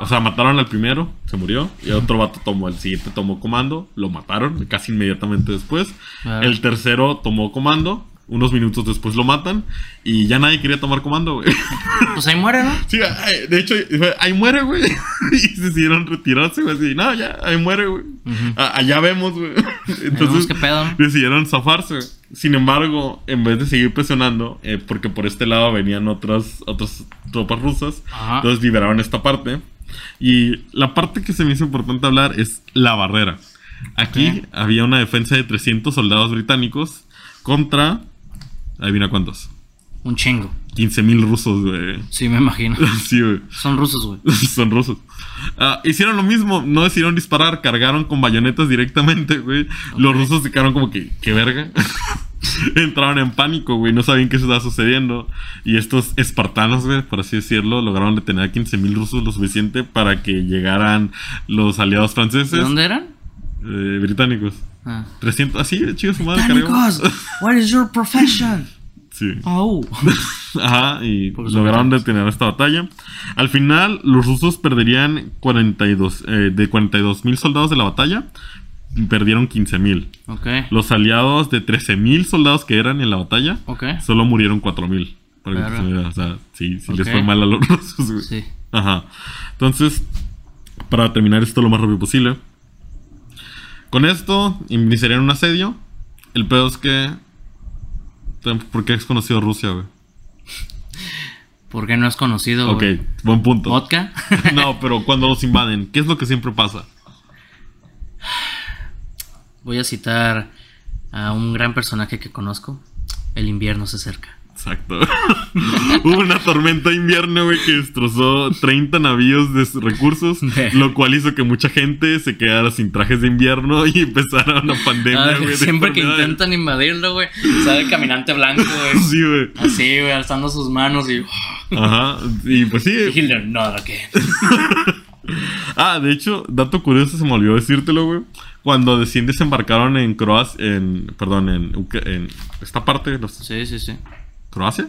O sea, mataron al primero, se murió. Y otro vato tomó, el siguiente tomó comando, lo mataron casi inmediatamente después. El tercero tomó comando, unos minutos después lo matan. Y ya nadie quería tomar comando, güey. (laughs) Pues ahí muere, ¿no? Sí, de hecho, ahí muere, güey. (laughs) y decidieron retirarse, güey. Así, no, ya, ahí muere, güey. Ah, allá vemos, güey. (laughs) Entonces, qué pedo, ¿no? decidieron zafarse. güey. Sin embargo, en vez de seguir presionando, eh, porque por este lado venían otras, otras tropas rusas, Ajá. entonces liberaron esta parte. Y la parte que se me hizo importante hablar es la barrera. Aquí había una defensa de 300 soldados británicos contra. Adivina cuántos. Un chingo. 15.000 rusos, güey. Sí, me imagino. (laughs) Sí, güey. Son rusos, güey. (laughs) Son rusos. Ah, hicieron lo mismo, no decidieron disparar, cargaron con bayonetas directamente, güey. Los rusos se quedaron como que, ¿qué verga? (laughs) Entraron en pánico, güey, no sabían qué estaba sucediendo. Y estos espartanos, güey, por así decirlo, lograron detener a 15.000 rusos lo suficiente para que llegaran los aliados ¿De franceses, dónde eran? eh, británicos. Ah. 300, así, chido su madre, cargamos. (laughs) what is your profession? Sí. Oh. (laughs) Ajá, y Porque lograron detener esta batalla. Al final, los rusos perderían 42, eh, de 42 mil soldados de la batalla, perdieron 15 mil. Ok. Los aliados de 13 mil soldados que eran en la batalla, Ok. solo murieron 4 mil. O sea, sí, sí les Ok. fue mal a los rusos, güey. Sí. Ajá. Entonces, para terminar esto lo más rápido posible. Con esto, iniciarían un asedio. El pedo es que. ¿Por qué has conocido Rusia, güey? ¿Por qué no es conocido, Ok, buen punto. ¿Vodka? (laughs) No, pero cuando los invaden, ¿qué es lo que siempre pasa? Voy a citar a un gran personaje que conozco. El invierno se acerca. Exacto. (laughs) Hubo una tormenta de invierno, güey, que destrozó 30 navíos de recursos, (laughs) lo cual hizo que mucha gente se quedara sin trajes de invierno y (laughs) empezara una pandemia, Ah, güey. de siempre que intentan invadirlo, güey, sale el caminante blanco, güey. Sí, güey. Así, güey, alzando sus manos y. Ajá. Y pues sí. Hitler, no, ¿qué? Ah, de hecho, dato curioso, se me olvidó decírtelo, güey. Cuando deciden desembarcaron en Croacia, en, perdón, en, en esta parte, los- Sí, sí, sí. ¿Croacia?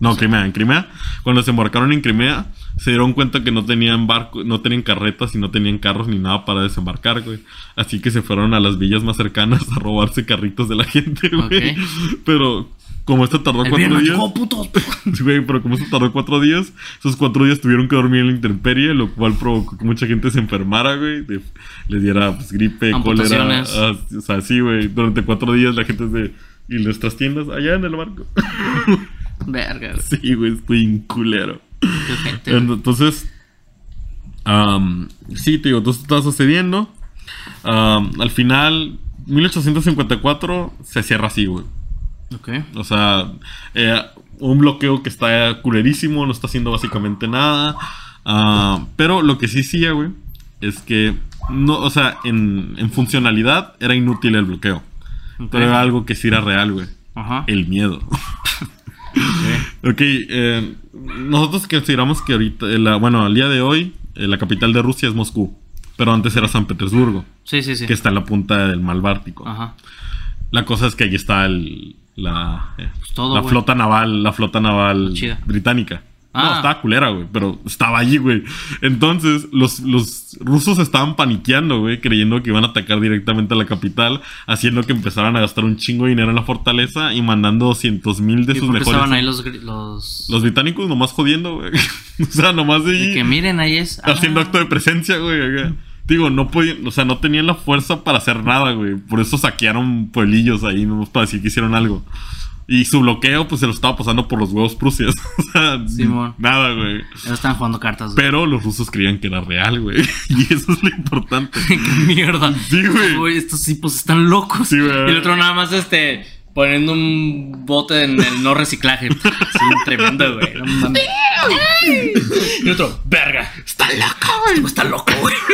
No, Crimea, en Crimea. Cuando se embarcaron en Crimea, se dieron cuenta que no tenían barco, no tenían carretas y no tenían carros ni nada para desembarcar, güey. Así que se fueron a las villas más cercanas a robarse carritos de la (laughs) gente, güey. Pero como esto tardó El cuatro días. llegó, putos. (laughs) Güey, pero como esto tardó cuatro días, esos cuatro días tuvieron que dormir en la intemperie, lo cual provocó que mucha gente se enfermara, güey. de- les diera pues, gripe, cólera. Ah, o sea, sí, güey. Durante cuatro días la gente es de. Y nuestras tiendas allá en el barco. (laughs) Verga, sí, güey, estoy en culero. Entonces, sí, te digo, todo esto está sucediendo. Al final, 1854 se cierra así, güey. Ok. O sea, eh, un bloqueo que está culerísimo, no está haciendo básicamente nada. Pero lo que sí hacía, güey, es que, no, o sea, en, en funcionalidad era inútil el bloqueo. Ok. Pero era algo que sí era real, güey. Ajá. El miedo. ok, eh, nosotros consideramos que ahorita, eh, la- bueno, al día de hoy, eh, la capital de Rusia es Moscú. Pero antes era San Petersburgo, Sí, sí, sí. que está en la punta del mar Báltico. Ajá. La cosa es que ahí está el, la, eh, Pues todo, la flota naval, la flota naval Chida. británica. No, Ah. estaba culera, güey, pero estaba allí, güey. Entonces, los, los rusos estaban paniqueando, güey, creyendo que iban a atacar directamente a la capital, haciendo que empezaran a gastar un chingo de dinero en la fortaleza y mandando 200 mil de ¿Y sus por qué mejores. estaban ahí los... gri- los... Los británicos nomás jodiendo, güey. (laughs) o sea, nomás de de allí que miren, ahí es... haciendo ah, acto de presencia, güey. acá. Digo, no podían, o sea, no tenían la fuerza para hacer nada, güey. Por eso saquearon pueblillos ahí, nomás para decir que hicieron algo. Y su bloqueo, pues se lo estaba pasando por los huevos prusias. (laughs) o sea, nada, güey. Ya están jugando cartas. güey. Pero los rusos creían que era real, güey. (laughs) Y eso es lo importante. (laughs) Qué mierda. Sí, güey. Estos tipos están locos. Sí, güey. Y el otro nada más, este, poniendo un bote en el no reciclaje. Sí, tremendo, güey. No mames. Y otro, verga. Está loco, güey. Está loco, güey. (laughs)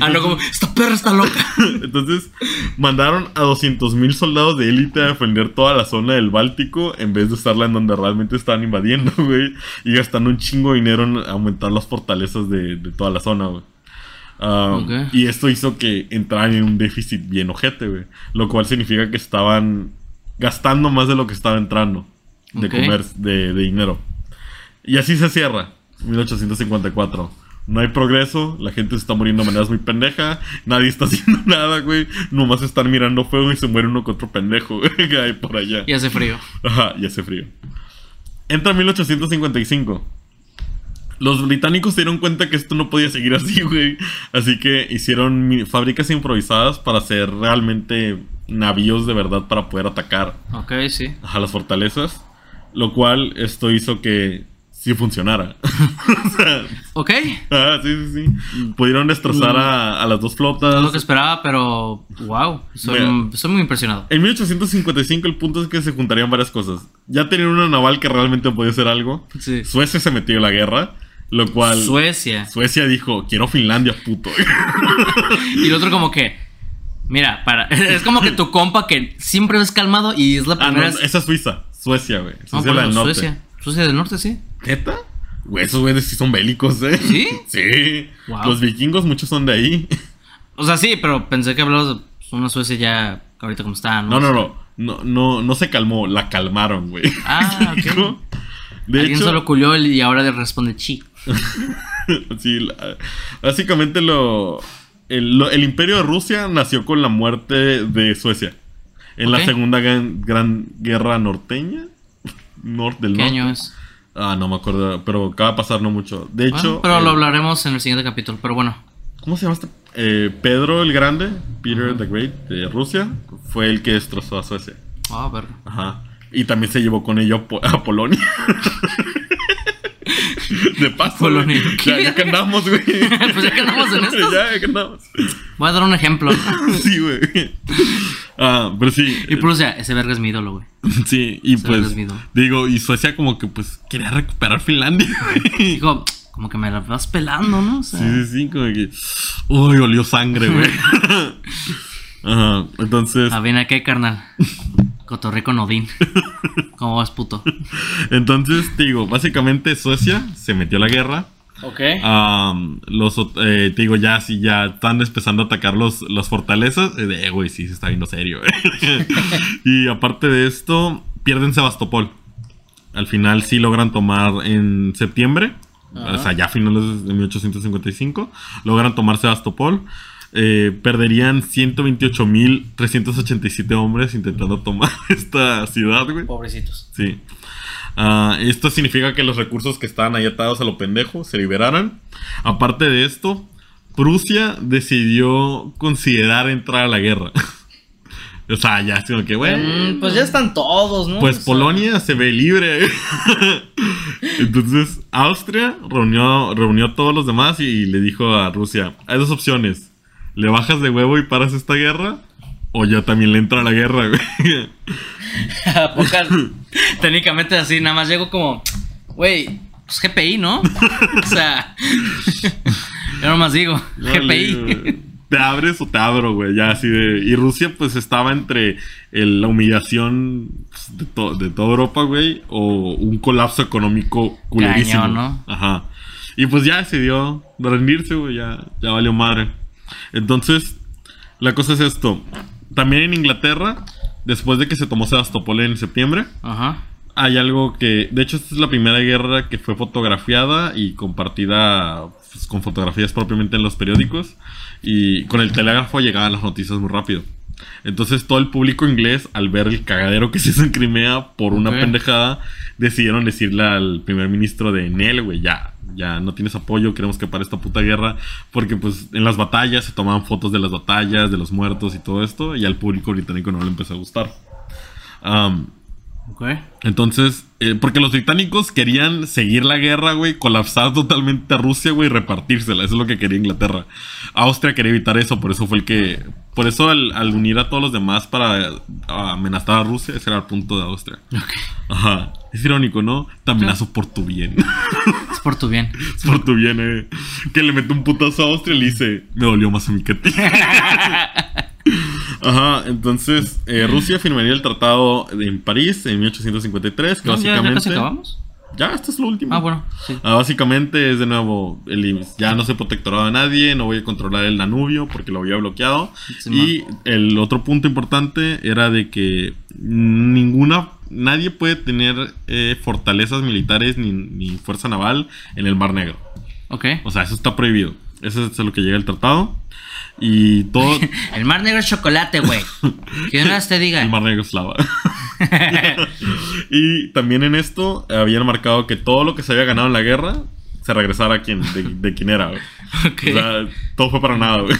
Ah, no, como, esta perra está loca. Entonces, mandaron a 200 mil soldados de élite a defender toda la zona del Báltico en vez de estarla en donde realmente estaban invadiendo, güey. Y gastando un chingo de dinero en aumentar las fortalezas de, de toda la zona, güey. Ah. Y esto hizo que entraran en un déficit bien ojete, güey. Lo cual significa que estaban gastando más de lo que estaba entrando de Ok. comer, de, de dinero. Y así se cierra, 1854. No hay progreso, la gente se está muriendo de maneras muy pendeja, nadie está (laughs) haciendo nada, güey. Nomás están mirando fuego y se muere uno con otro pendejo, (laughs) güey, que hay por allá. Y hace frío. Ajá, y hace frío. Entra 1855. Los británicos se dieron cuenta que esto no podía seguir así, (laughs) güey. Así que hicieron fábricas improvisadas para hacer realmente navíos de verdad para poder atacar Ok, sí. a las fortalezas. Lo cual esto hizo que sí funcionara. (laughs) o sea, Ok. ah, sí, sí, sí. Pudieron destrozar a, a las dos flotas. No es lo que esperaba, pero wow. Soy, Mira. muy impresionado. En 1855 el punto es que se juntarían varias cosas. Ya tenían una naval que realmente podía hacer algo. Sí. Suecia se metió en la guerra, lo cual Suecia. Suecia dijo, quiero Finlandia, puto. (laughs) Y el otro como que, mira, para, (laughs) es como que tu compa que siempre ves calmado y es la ah, no, primera esa es Suiza, Suecia, güey. No, Suecia eso, del norte. Suecia. Suecia del norte, sí. ¿Neta? Güey, esos güeyes sí son bélicos, ¿eh? ¿Sí? (laughs) Sí. Wow. Los vikingos, muchos son de ahí. O sea, sí, pero pensé que hablabas de una Suecia ya ahorita como está, ¿no? No, no, no. No, no, no se calmó, la calmaron, güey. Ah, (laughs) ok. De Alguien hecho, solo culió y ahora le responde chi. (laughs) sí, la- básicamente lo el, lo- el imperio de Rusia nació con la muerte de Suecia. En la segunda gran, gran guerra norteña. Norte del ¿Qué norte. año es? Ah, no me acuerdo, pero acaba de pasar no mucho. De Bueno, hecho, pero lo hablaremos en el siguiente capítulo. Pero bueno, ¿cómo se llama este? Eh, Pedro el Grande, Peter the Great de Rusia, fue el que destrozó a Suecia. ah, verga. Ajá. Y también se llevó con ello a Po- a Polonia. (laughs) De paso. Polonia. Ya, ya que andamos, güey. (laughs) Pues ya que andamos en esto. (laughs) Ya, ya que andamos. Voy a dar un ejemplo. Sí, güey. Ah, pero sí. Y Prusia, ese verga es mi ídolo, güey. (laughs) Sí, y Se pues. les olvidó. Digo, y Suecia como que pues quería recuperar Finlandia. (laughs) güey. Dijo, como que me la vas pelando, ¿no? O sea, Sí, sí, sí, como que. Uy, olió sangre, güey. (laughs) Ajá. Entonces. Ah, bien, ¿qué, carnal? Cotorrico Nodín. ¿Cómo vas, puto? Entonces, digo, básicamente Suecia se metió a la guerra. Ok. Los, eh, te digo, ya sí, ya están empezando a atacar los, las fortalezas. Eh, de, güey, sí, se está viendo serio. (laughs) y aparte de esto, pierden Sebastopol. Al final sí logran tomar en septiembre. O sea, ya a finales de 1855. Logran tomar Sebastopol. Eh, perderían 128.387 hombres intentando tomar (laughs) esta ciudad, güey. Pobrecitos. Sí. Ah, esto significa que los recursos que estaban ahí atados a lo pendejo se liberaran. Aparte de esto, Prusia decidió considerar entrar a la guerra. (laughs) o sea, ya es como que, bueno. Mm, pues ya están todos, ¿no? Pues O sea, Polonia se ve libre. (laughs) Entonces, Austria reunió, reunió a todos los demás y le dijo a Rusia: hay dos opciones. ¿Le bajas de huevo y paras esta guerra? O yo también le entro a la guerra, güey. (laughs) ¿A pocas- Técnicamente así, nada más llego como, güey, pues GPI, ¿no? (laughs) o sea, (laughs) yo nomás digo, Dale, GPI. güey. Te abres o te abro, güey. Ya así de. Y Rusia, pues estaba entre el- la humillación pues, de, to- de toda Europa, güey, o un colapso económico culerísimo. Cañón, ¿no? Ajá. Y pues ya decidió rendirse, güey. Ya, ya valió madre. Entonces, la cosa es esto. También en Inglaterra después de que se tomó Sebastopol en septiembre, Ajá. hay algo que, de hecho, esta es la primera guerra que fue fotografiada y compartida pues, con fotografías propiamente en los periódicos. Y con el telégrafo llegaban las noticias muy rápido. Entonces todo el público inglés, al ver el cagadero que se hizo en Crimea por una pendejada, decidieron decirle al primer ministro de Nel, güey, ya, ya no tienes apoyo, queremos que pare esta puta guerra. Porque pues en las batallas se tomaban fotos de las batallas, de los muertos y todo esto, y al público británico no le empezó a gustar. Ok. entonces, eh, porque los británicos querían seguir la guerra, güey, colapsar totalmente a Rusia, güey, y repartírsela. Eso es lo que quería Inglaterra. Austria quería evitar eso, por eso fue el que. Por eso, al, al unir a todos los demás para amenazar a Rusia, ese era el punto de Austria. Ok. Ajá. Es irónico, ¿no? Te amenazo por tu bien. Es por tu bien. (laughs) Es por tu bien, eh. Que le mete un putazo a Austria y le dice: Me dolió más a mí que a ti. (laughs) Ajá, entonces eh, Rusia firmaría el tratado en París en 1853, que ¿No? ¿Ya, ya básicamente... casi acabamos? Ya, esto es lo último. Ah, bueno, sí. Ah, básicamente es de nuevo, el, ya no soy protectorado de nadie, no voy a controlar el Danubio porque lo había bloqueado. Sí, y el otro punto importante era de que ninguna, nadie puede tener eh, fortalezas militares ni, ni fuerza naval en el Mar Negro. Ok. O sea, eso está prohibido. Eso es lo que llega el tratado. Y todo... (laughs) El mar negro es chocolate, güey. (laughs) Que una vez te diga. El Mar Negro es lava. (laughs) y también en esto habían marcado que todo lo que se había ganado en la guerra se regresara a quien, de, de quien era, güey. Ok. O sea, todo fue para nada, güey.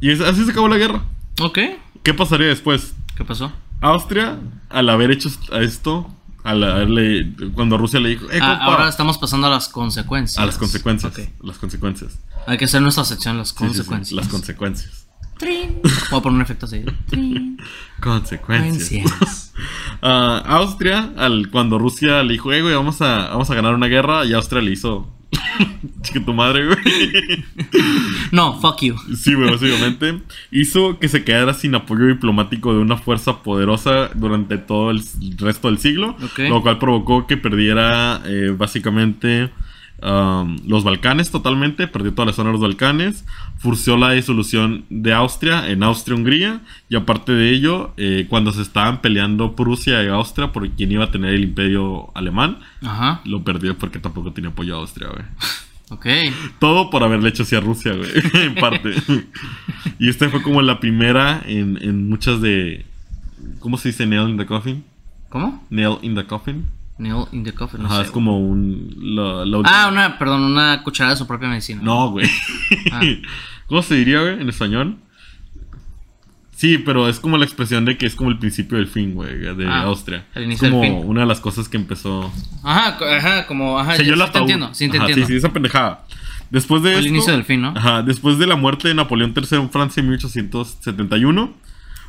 Y así se acabó la guerra. Ok. ¿Qué pasaría después? ¿Qué pasó? Austria, al haber hecho esto, al haberle. Cuando Rusia le dijo, eh, Ah, compa", ahora estamos pasando a las consecuencias. a las consecuencias. Las consecuencias. Hay que hacer nuestra sección, las Sí, sí, sí, consecuencias. las consecuencias. Trin. (laughs) Voy a poner un efecto así. Trin. Consecuencias. Consecuencias. (laughs) Ah, Austria, al, cuando Rusia le dijo, eh, güey, vamos a, vamos a ganar una guerra, y Austria le hizo. (laughs) Chica tu madre, güey. (laughs) No, fuck you. Sí, güey, básicamente. Hizo que se quedara sin apoyo diplomático de una fuerza poderosa durante todo el resto del siglo. Lo cual provocó que perdiera eh, básicamente um, los Balcanes totalmente. Perdió toda la zona de los Balcanes. Forció la disolución de Austria en Austria-Hungría. Y aparte de ello, eh, cuando se estaban peleando Prusia y Austria por quién iba a tener el imperio alemán, Ajá. lo perdió porque tampoco tenía apoyo a Austria, güey. (laughs) Ok. Todo por haberle hecho hacia Rusia, güey, (laughs) en parte. y esta fue como la primera en, en muchas de... ¿Cómo se dice nail in the coffin? ¿Cómo? Nail in the coffin. Nail in the coffin. No Ajá, sé, es como un... la- la- Ah, una, perdón, una cucharada de su propia medicina. No, güey. (laughs) Ah. ¿Cómo se diría, güey, en español? Sí, pero es como la expresión de que es como el principio del fin, güey, de Ah, Austria. el es como del fin. una de las cosas que empezó... Ajá, ajá, como, ajá, Selló yo el sí te ataúd. entiendo, sí te Ajá, entiendo. Sí, sí, esa pendejada. Después de El esto- inicio del fin, ¿no? Ajá, después de la muerte de Napoleón III en Francia en 1871,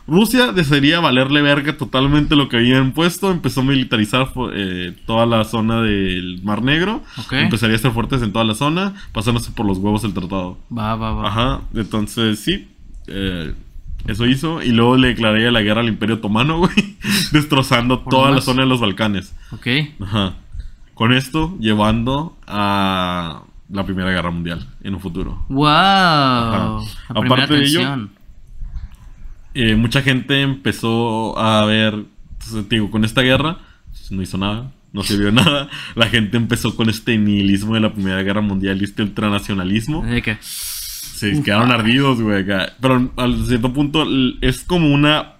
Rusia desearía valerle verga totalmente lo que habían puesto, empezó a militarizar eh, toda la zona del Mar Negro, empezaría a ser fuertes en toda la zona, pasándose por los huevos el tratado. Va, va, va. Ajá, entonces sí, eh, eso hizo, y luego le declararía la guerra al Imperio Otomano, (laughs) güey, destrozando Por toda la zona de los Balcanes. Ok. Ajá. Con esto llevando a la Primera Guerra Mundial en un futuro. Wow. Aparte de ello. Eh, mucha gente empezó a ver, entonces, te digo, con esta guerra, pues, no hizo nada, no sirvió de (laughs) nada. La gente empezó con este nihilismo de la Primera Guerra Mundial y este ultranacionalismo. ¿De qué? Se quedaron ardidos, güey. Pero al cierto punto es como una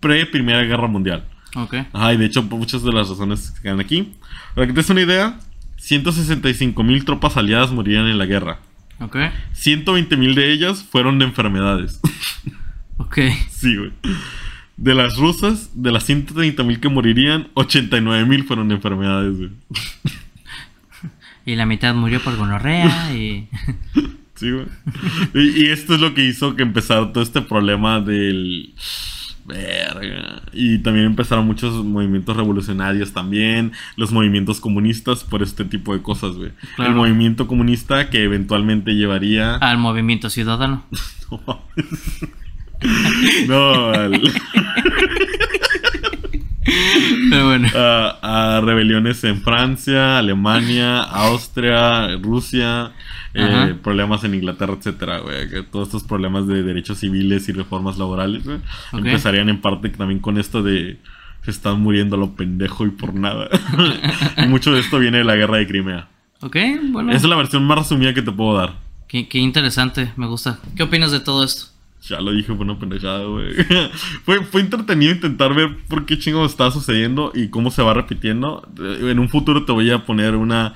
pre-Primera Guerra Mundial. Ok. Ajá, y de hecho muchas de las razones que quedan aquí. Para que te des una idea, 165 mil tropas aliadas murirían en la guerra. Ok. 120 mil de ellas fueron de enfermedades. (laughs) Ok. sí, güey. De las rusas, de las 130 mil que morirían, 89 mil fueron de enfermedades, güey. Y la mitad murió por gonorrea y. (laughs) Sí, güey. Y, y esto es lo que hizo que empezara todo este problema del... Verga. Y también empezaron muchos movimientos revolucionarios también, los movimientos comunistas por este tipo de cosas, güey. Claro. El movimiento comunista que eventualmente llevaría... Al movimiento ciudadano. (laughs) No. (laughs) No, al- (laughs) Pero bueno. a, a rebeliones en Francia, Alemania, Austria, Rusia, eh, problemas en Inglaterra, etcétera, güey. Todos estos problemas de derechos civiles y reformas laborales, güey. Empezarían en parte también con esto de se están muriendo a lo pendejo y por nada. (laughs) y mucho de esto viene de la guerra de Crimea. Ok, bueno. Esa es la versión más resumida que te puedo dar. Qué, qué interesante, me gusta. ¿Qué opinas de todo esto? Ya lo dije, fue una pendejada, güey. (laughs) fue, fue entretenido intentar ver por qué chingo está sucediendo y cómo se va repitiendo. Eh, En un futuro te voy a poner una...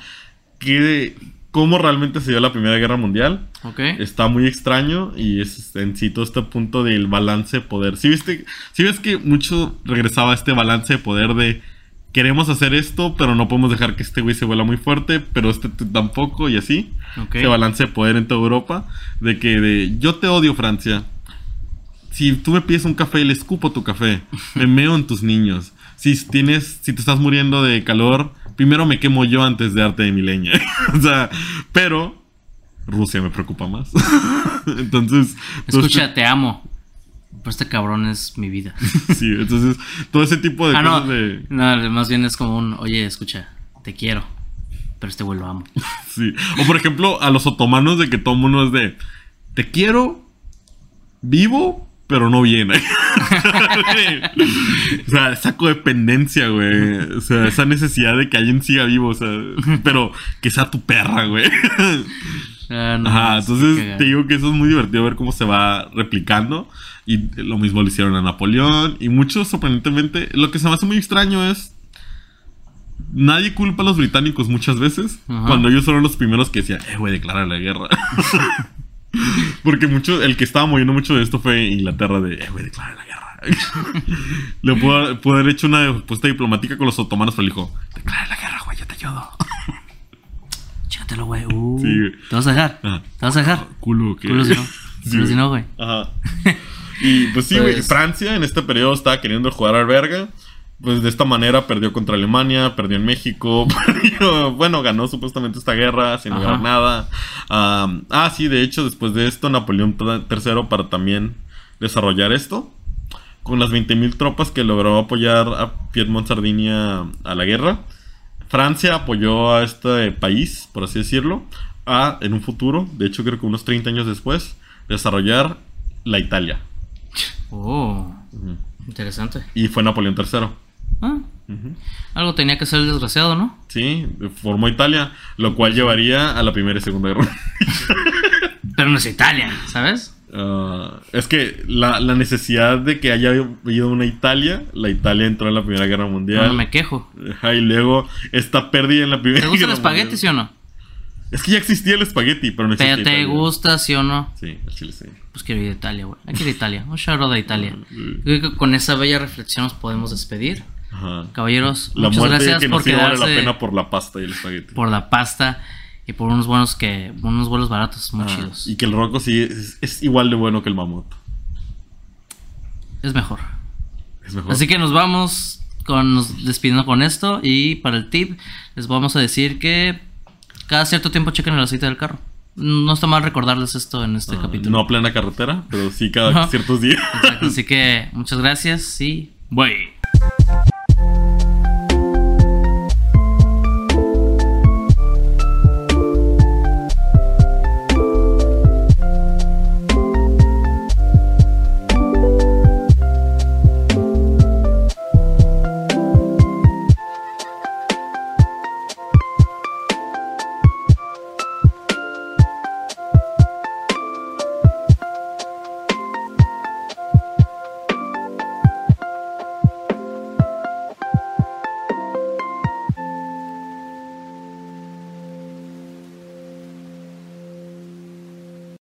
¿qué, ¿Cómo realmente se dio la Primera Guerra Mundial? Ok. Está muy extraño y es en sí todo este punto del balance de poder. Si viste, si ves que mucho regresaba a este balance de poder de queremos hacer esto, pero no podemos dejar que este güey se vuela muy fuerte, pero este tampoco y así. Ok. Ese balance de poder en toda Europa de que de yo te odio Francia. Si tú me pides un café, le escupo tu café. Me meo en tus niños. Si tienes, si te estás muriendo de calor, primero me quemo yo antes de darte de mi leña. (laughs) o sea, pero Rusia me preocupa más. (laughs) entonces, todo Escucha, te amo. Pero este cabrón es mi vida. este- (laughs) sí, entonces todo ese tipo de ah, no. cosas de No, más bien es como un, oye, escucha, te quiero. Pero este güey lo amo. Sí. O por ejemplo, a los otomanos de que todo mundo es de te quiero vivo, pero no bien. (laughs) o sea, esa codependencia, güey. O sea, esa necesidad de que alguien siga vivo, o sea, (laughs) pero que sea tu perra, güey. Ah, no, Ajá, es entonces te digo que eso es muy divertido ver cómo se va replicando. Y lo mismo lo hicieron a Napoleón. Y muchos, sorprendentemente, lo que se me hace muy extraño es. Nadie culpa a los británicos muchas veces. Ajá. Cuando ellos fueron los primeros que decían, eh, güey, declarar la guerra. (laughs) (laughs) Porque mucho, el que estaba moviendo mucho de esto fue Inglaterra de, eh, güey, declarar la guerra. (laughs) Le pudo, pudo haber hecho una respuesta diplomática con los otomanos, pero le dijo, declara la guerra, güey, yo te ayudo. (laughs) Chécatelo, güey. Uh, Sí, güey. ¿Te vas a dejar? Ajá. ¿Te vas a dejar? Culo, que. Culo si no. Sí, Culo si no, güey. Ajá. Y pues sí, güey. Pues- Francia en este periodo estaba queriendo jugar al verga. Pues de esta manera perdió contra Alemania, perdió en México, (laughs) perdió- bueno, ganó supuestamente esta guerra sin Ajá. lograr nada. Ah, sí, de hecho, después de esto, Napoleón III para también desarrollar esto, con las 20.000 tropas que logró apoyar a Piedmont Sardinia a la guerra. Francia apoyó a este país, por así decirlo, a, en un futuro, de hecho creo que unos 30 años después, desarrollar la Italia. Oh, interesante. Y fue Napoleón III. Ah, algo tenía que ser el desgraciado, ¿no? Sí, formó Italia, lo cual llevaría a la Primera y Segunda Guerra. (laughs) Pero no es Italia, ¿sabes? Ah, es que la, la necesidad de que haya habido una Italia, la Italia entró en la Primera Guerra No, Mundial. me quejo. Y luego esta pérdida en la Primera ¿Te gusta el Guerra espagueti, Mundial. sí o no? Es que ya existía el espagueti, pero no ¿Te, existía te Italia. gusta, sí o no? Sí, el chile sí. Pues quiero ir a Italia, güey. Hay que ir a Italia. Un shout out a Italia. Sí. Creo que con esa bella reflexión nos podemos despedir. Ajá. Caballeros, La muchas gracias que por nos sí vale la quedarse pena por la pasta y el espagueti. por la pasta y por unos buenos que unos vuelos baratos muy Ajá. chidos. Y que el roco sí es, es igual de bueno que el mamut. Es mejor. Es mejor. Así que nos vamos con nos despidiendo con esto y para el tip les vamos a decir que cada cierto tiempo chequen el aceite del carro. No está mal recordarles esto en este Ah, capítulo. No a plena carretera, pero sí cada ciertos días. Exacto, así que muchas gracias y bye.